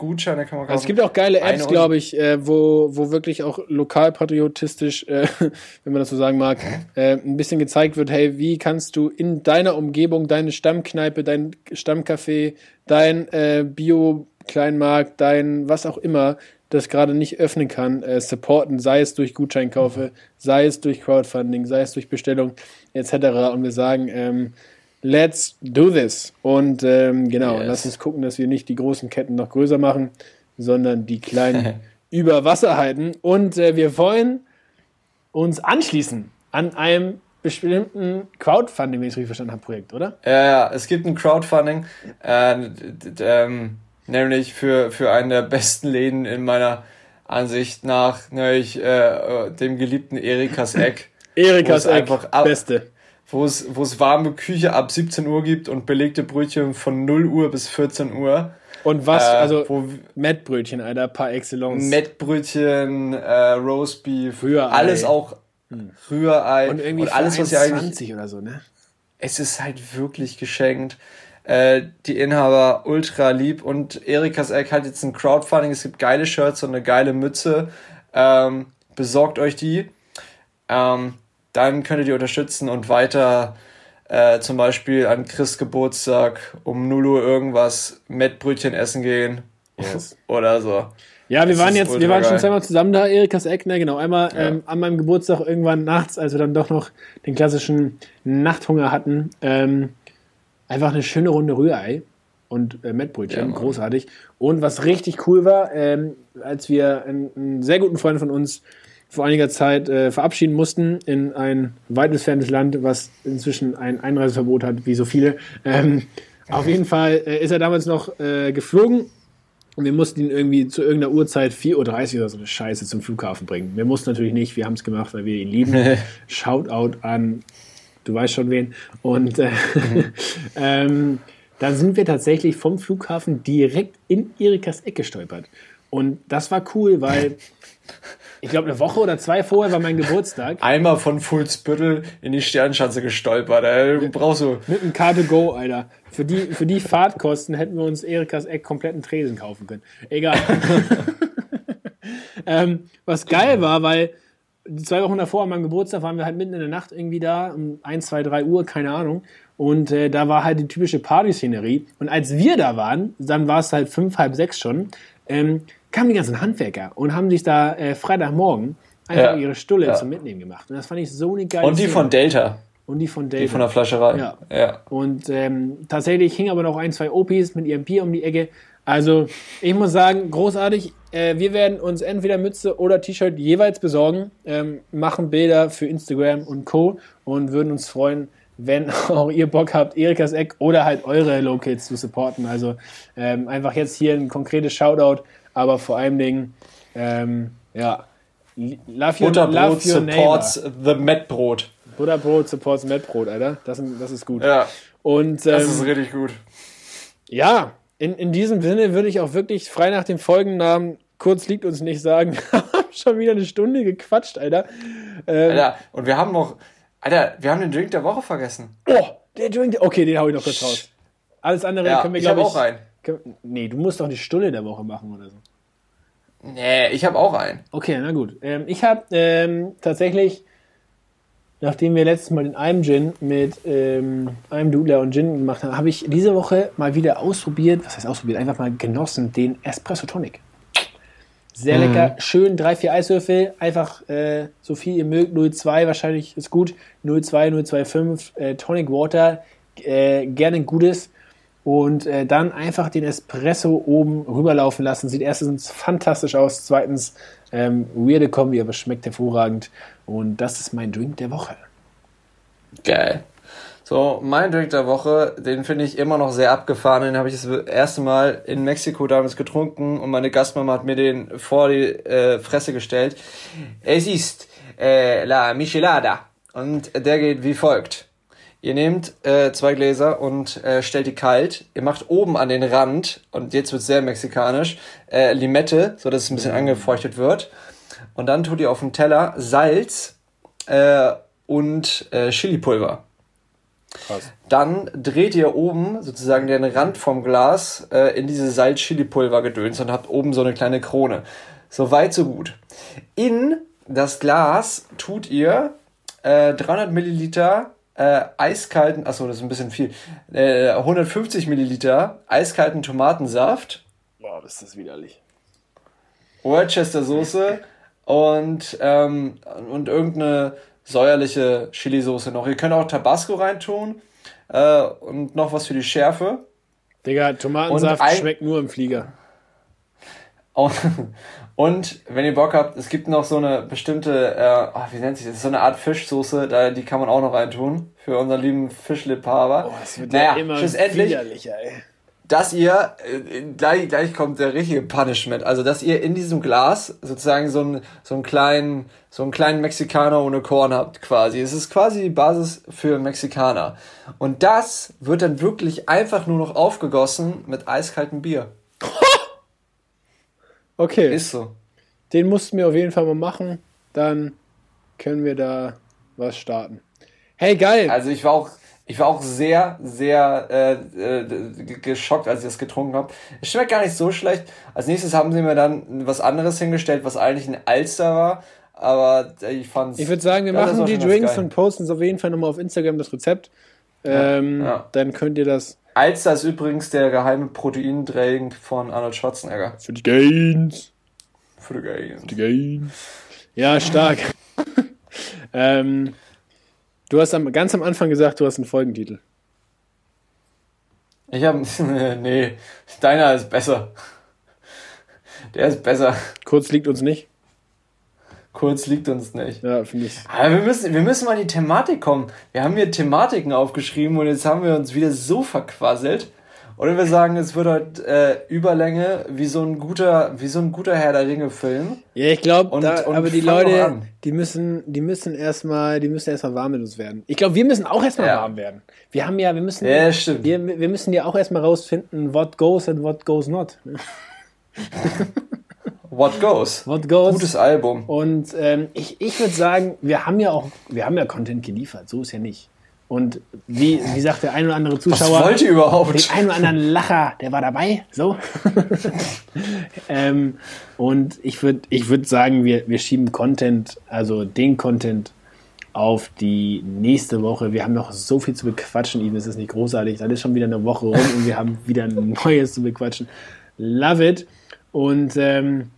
Gutscheine kann man kaufen. Also es gibt auch geile Apps, glaube ich, äh, wo, wo wirklich auch lokalpatriotisch, äh, wenn man das so sagen mag, äh, ein bisschen gezeigt wird, hey, wie kannst du in deiner Umgebung deine Stammkneipe, dein Stammcafé, dein äh, Bio-Kleinmarkt, dein was auch immer, das gerade nicht öffnen kann, äh, supporten, sei es durch Gutscheinkaufe, sei es durch Crowdfunding, sei es durch Bestellung etc. Und wir sagen, ähm, let's do this. Und ähm, genau, yes. lass uns gucken, dass wir nicht die großen Ketten noch größer machen, sondern die kleinen über Wasser halten. Und äh, wir wollen uns anschließen an einem bestimmten Crowdfunding, wenn ich es richtig verstanden habe, Projekt, oder? Ja, ja, es gibt ein Crowdfunding. Äh, ähm, nämlich für, für einen der besten Läden in meiner Ansicht nach, nämlich äh, dem geliebten Erikas Eck. Erikas Eck, ab, beste. Wo es, wo es warme Küche ab 17 Uhr gibt und belegte Brötchen von 0 Uhr bis 14 Uhr. Und was, äh, also wo, Mettbrötchen, Alter, par excellence. Mettbrötchen, äh, Roastbeef, Rührei. alles auch hm. Rührei und irgendwie und alles, was ja eigentlich oder so, ne? Es ist halt wirklich geschenkt. Äh, die Inhaber ultra lieb und Erikas Eck hat jetzt ein Crowdfunding. Es gibt geile Shirts und eine geile Mütze. Ähm, besorgt euch die. Ähm, dann könnt ihr die unterstützen und weiter äh, zum Beispiel an Chris Geburtstag um 0 Uhr irgendwas Mettbrötchen essen gehen. Yes. Oder so. Ja, wir waren jetzt, wir waren schon zweimal zusammen da, Erikas Eckner, genau. Einmal ja. ähm, an meinem Geburtstag irgendwann nachts, als wir dann doch noch den klassischen Nachthunger hatten. Ähm, einfach eine schöne Runde Rührei und äh, Mettbrötchen, ja, großartig. Und was richtig cool war, ähm, als wir einen, einen, sehr guten Freund von uns vor einiger Zeit äh, verabschieden mussten in ein weit entferntes Land, was inzwischen ein Einreiseverbot hat, wie so viele. Ähm, auf jeden Fall äh, ist er damals noch äh, geflogen und wir mussten ihn irgendwie zu irgendeiner Uhrzeit 4.30 Uhr oder so eine Scheiße zum Flughafen bringen. Wir mussten natürlich nicht, wir haben es gemacht, weil wir ihn lieben. Shoutout an, du weißt schon wen. Und äh, mhm. ähm, dann sind wir tatsächlich vom Flughafen direkt in Erikas Ecke gestolpert. Und das war cool, weil ich glaube, eine Woche oder zwei vorher war mein Geburtstag. Einmal von Fuhlsbüttel in die Sternschanze gestolpert. Ey. Du brauchst du. Mit einem Karte Go, Alter. Für die, für die Fahrtkosten hätten wir uns Erikas Eck kompletten Tresen kaufen können. Egal. ähm, was geil war, weil die zwei Wochen davor an meinem Geburtstag waren wir halt mitten in der Nacht irgendwie da, um 1, 2, 3 Uhr, keine Ahnung. Und äh, da war halt die typische Partyszenerie. Und als wir da waren, dann war es halt fünf, halb sechs schon, ähm, kamen die ganzen Handwerker und haben sich da äh, Freitagmorgen einfach ja. ihre Stulle ja. zum Mitnehmen gemacht. Und das fand ich so eine geile Und die Szene. von Delta. Und die von Delta. Die von der Flascherei. Ja. ja. Und ähm, tatsächlich hingen aber noch ein, zwei OPs mit ihrem Bier um die Ecke. Also, ich muss sagen, großartig. Äh, wir werden uns entweder Mütze oder T-Shirt jeweils besorgen, ähm, machen Bilder für Instagram und Co. und würden uns freuen, wenn auch ihr Bock habt, Erikas Eck oder halt eure Locals zu supporten. Also ähm, einfach jetzt hier ein konkretes Shoutout aber vor allem Dingen, ähm, ja, love your, Butterbrot love your supports neighbor. the Mettbrot. Butterbrot supports Mettbrot, Alter. Das, das ist gut. Ja. Und, ähm, das ist richtig gut. Ja, in, in diesem Sinne würde ich auch wirklich frei nach dem Folgennamen kurz liegt uns nicht sagen, schon wieder eine Stunde gequatscht, Alter. Ähm, Alter, und wir haben noch, Alter, wir haben den Drink der Woche vergessen. Oh, der Drink, okay, den hau ich noch kurz raus. Alles andere ja, können wir, glaube ich. Glaub ich auch einen. Nee, du musst doch die Stulle der Woche machen oder so. Nee, ich habe auch einen. Okay, na gut. Ähm, ich habe ähm, tatsächlich, nachdem wir letztes Mal den einem Gin mit ähm, einem Dudler und Gin gemacht haben, habe ich diese Woche mal wieder ausprobiert, was heißt ausprobiert, einfach mal genossen, den Espresso Tonic. Sehr mhm. lecker, schön, drei, vier Eiswürfel, einfach äh, so viel ihr mögt, 0,2 wahrscheinlich ist gut, 0,2, 0,25, äh, Tonic Water, äh, gerne ein gutes und äh, dann einfach den Espresso oben rüberlaufen lassen. Sieht erstens fantastisch aus, zweitens ähm, weirde Kombi, aber schmeckt hervorragend. Und das ist mein Drink der Woche. Geil. So, mein Drink der Woche, den finde ich immer noch sehr abgefahren. Den habe ich das erste Mal in Mexiko damals getrunken und meine Gastmama hat mir den vor die äh, Fresse gestellt. Es ist äh, La Michelada und der geht wie folgt. Ihr nehmt äh, zwei Gläser und äh, stellt die kalt. Ihr macht oben an den Rand, und jetzt wird sehr mexikanisch, äh, Limette, so dass es ein bisschen angefeuchtet wird. Und dann tut ihr auf den Teller Salz äh, und äh, Chilipulver. Krass. Dann dreht ihr oben sozusagen den Rand vom Glas äh, in diese Salz-Chili-Pulver-Gedöns und habt oben so eine kleine Krone. So weit, so gut. In das Glas tut ihr äh, 300 Milliliter äh, eiskalten, achso, das ist ein bisschen viel, äh, 150 Milliliter eiskalten Tomatensaft. Boah, das ist widerlich. Worcester Soße und, ähm, und irgendeine säuerliche Chili-Soße noch. Ihr könnt auch Tabasco reintun äh, und noch was für die Schärfe. Digga, Tomatensaft schmeckt nur im Flieger. Und, und wenn ihr Bock habt, es gibt noch so eine bestimmte, äh, oh, wie nennt sich das? So eine Art Fischsoße, da, die kann man auch noch reintun. Für unseren lieben Fischliebhaber. Oh, das wird naja, ja immer schlussendlich, ey. Dass ihr, äh, gleich, gleich kommt der richtige Punishment. Also, dass ihr in diesem Glas sozusagen so einen, so einen kleinen, so einen kleinen Mexikaner ohne Korn habt, quasi. Es ist quasi die Basis für Mexikaner. Und das wird dann wirklich einfach nur noch aufgegossen mit eiskaltem Bier. Okay. Ist so. Den mussten wir auf jeden Fall mal machen. Dann können wir da was starten. Hey, geil. Also ich war auch, ich war auch sehr, sehr äh, äh, geschockt, als ich das getrunken habe. Es schmeckt gar nicht so schlecht. Als nächstes haben sie mir dann was anderes hingestellt, was eigentlich ein Alster war. Aber ich fand's. Ich würde sagen, wir machen die Drinks und posten es auf jeden Fall nochmal auf Instagram das Rezept. Ähm, ja, ja. Dann könnt ihr das Alster ist übrigens der geheime Proteindrink von Arnold Schwarzenegger. Für die Gains. For the Gains. For the Gains. Ja, stark. ähm, du hast am, ganz am Anfang gesagt, du hast einen Folgentitel. Ich habe, nee, deiner ist besser. Der ist besser. Kurz liegt uns nicht. Kurz liegt uns nicht. Ja, finde ich. Aber wir müssen, wir müssen mal in die Thematik kommen. Wir haben hier Thematiken aufgeschrieben und jetzt haben wir uns wieder so verquasselt. Oder wir sagen, es wird halt äh, Überlänge wie so ein guter, wie so ein guter Herr der Ringe Film. Ja, ich glaube, aber die Leute, die müssen, die müssen erstmal, die müssen erstmal warm mit uns werden. Ich glaube, wir müssen auch erstmal ja. warm werden. Wir haben ja, wir müssen, ja, stimmt. Wir, wir müssen ja auch erstmal rausfinden, what goes and what goes not. What Goes. What Goes. Gutes Album. Und ähm, ich, ich würde sagen, wir haben ja auch, wir haben ja Content geliefert, so ist ja nicht. Und wie, wie sagt der ein oder andere Zuschauer. Was wollt ihr überhaupt? Den ein oder anderen Lacher, der war dabei, so. ähm, und ich würde ich würd sagen, wir, wir schieben Content, also den Content auf die nächste Woche. Wir haben noch so viel zu bequatschen, es ist nicht großartig. Dann ist schon wieder eine Woche rum und wir haben wieder ein Neues zu bequatschen. Love it. Und ähm,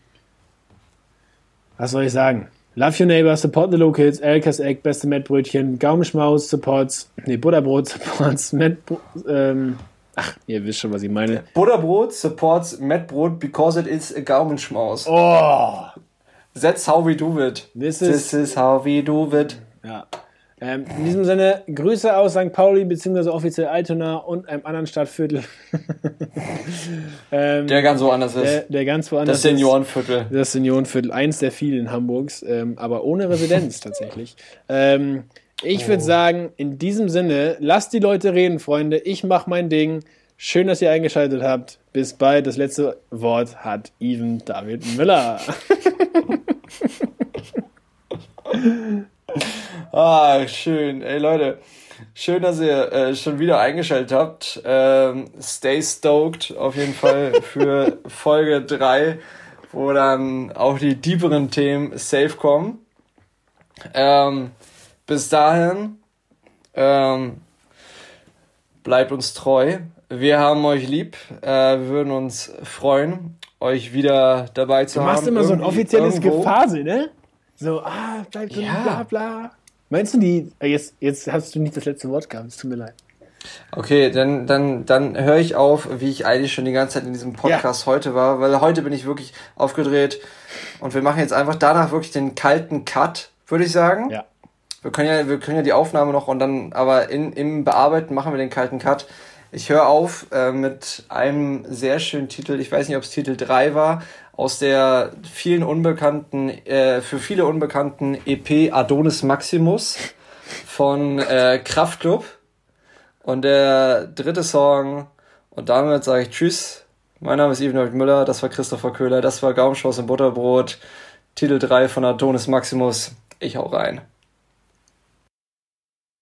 was soll ich sagen? Love your neighbor, support the locals, Elkas Egg, beste Mettbrötchen, Gaumenschmaus, supports, nee, Butterbrot, supports, Mettbrot, ähm, ach, ihr wisst schon, was ich meine. Butterbrot supports Mettbrot because it is a Gaumenschmaus. Oh! That's how we do it. This is, This is how we do it. Ja. Ähm, in diesem Sinne, Grüße aus St. Pauli bzw. offiziell Altona und einem anderen Stadtviertel. ähm, der ganz woanders ist. Der, der ganz woanders Das Seniorenviertel. Ist. Das Seniorenviertel, eins der vielen Hamburgs, ähm, aber ohne Residenz tatsächlich. Ähm, ich würde oh. sagen, in diesem Sinne, lasst die Leute reden, Freunde. Ich mache mein Ding. Schön, dass ihr eingeschaltet habt. Bis bald. Das letzte Wort hat Even David Müller. Ah, schön. Ey, Leute, schön, dass ihr äh, schon wieder eingeschaltet habt. Ähm, stay stoked auf jeden Fall für Folge 3, wo dann auch die tieferen Themen safe kommen. Ähm, bis dahin, ähm, bleibt uns treu. Wir haben euch lieb. Äh, wir würden uns freuen, euch wieder dabei zu haben. Du machst immer so ein offizielles irgendwo. Gefasel, ne? So, ah, bleibt drin, ja. bla bla. Meinst du die, äh, jetzt, jetzt hast du nicht das letzte Wort gehabt, es tut mir leid. Okay, dann, dann, dann höre ich auf, wie ich eigentlich schon die ganze Zeit in diesem Podcast ja. heute war, weil heute bin ich wirklich aufgedreht und wir machen jetzt einfach danach wirklich den kalten Cut, würde ich sagen. Ja. Wir können ja, wir können ja die Aufnahme noch und dann, aber in, im Bearbeiten machen wir den kalten Cut. Ich höre auf äh, mit einem sehr schönen Titel. Ich weiß nicht, ob es Titel 3 war, aus der vielen unbekannten, äh, für viele unbekannten EP Adonis Maximus von äh, Kraftklub. Und der dritte Song, und damit sage ich Tschüss. Mein Name ist Ivan Müller, das war Christopher Köhler, das war Gaumschoss und Butterbrot, Titel 3 von Adonis Maximus. Ich hau rein.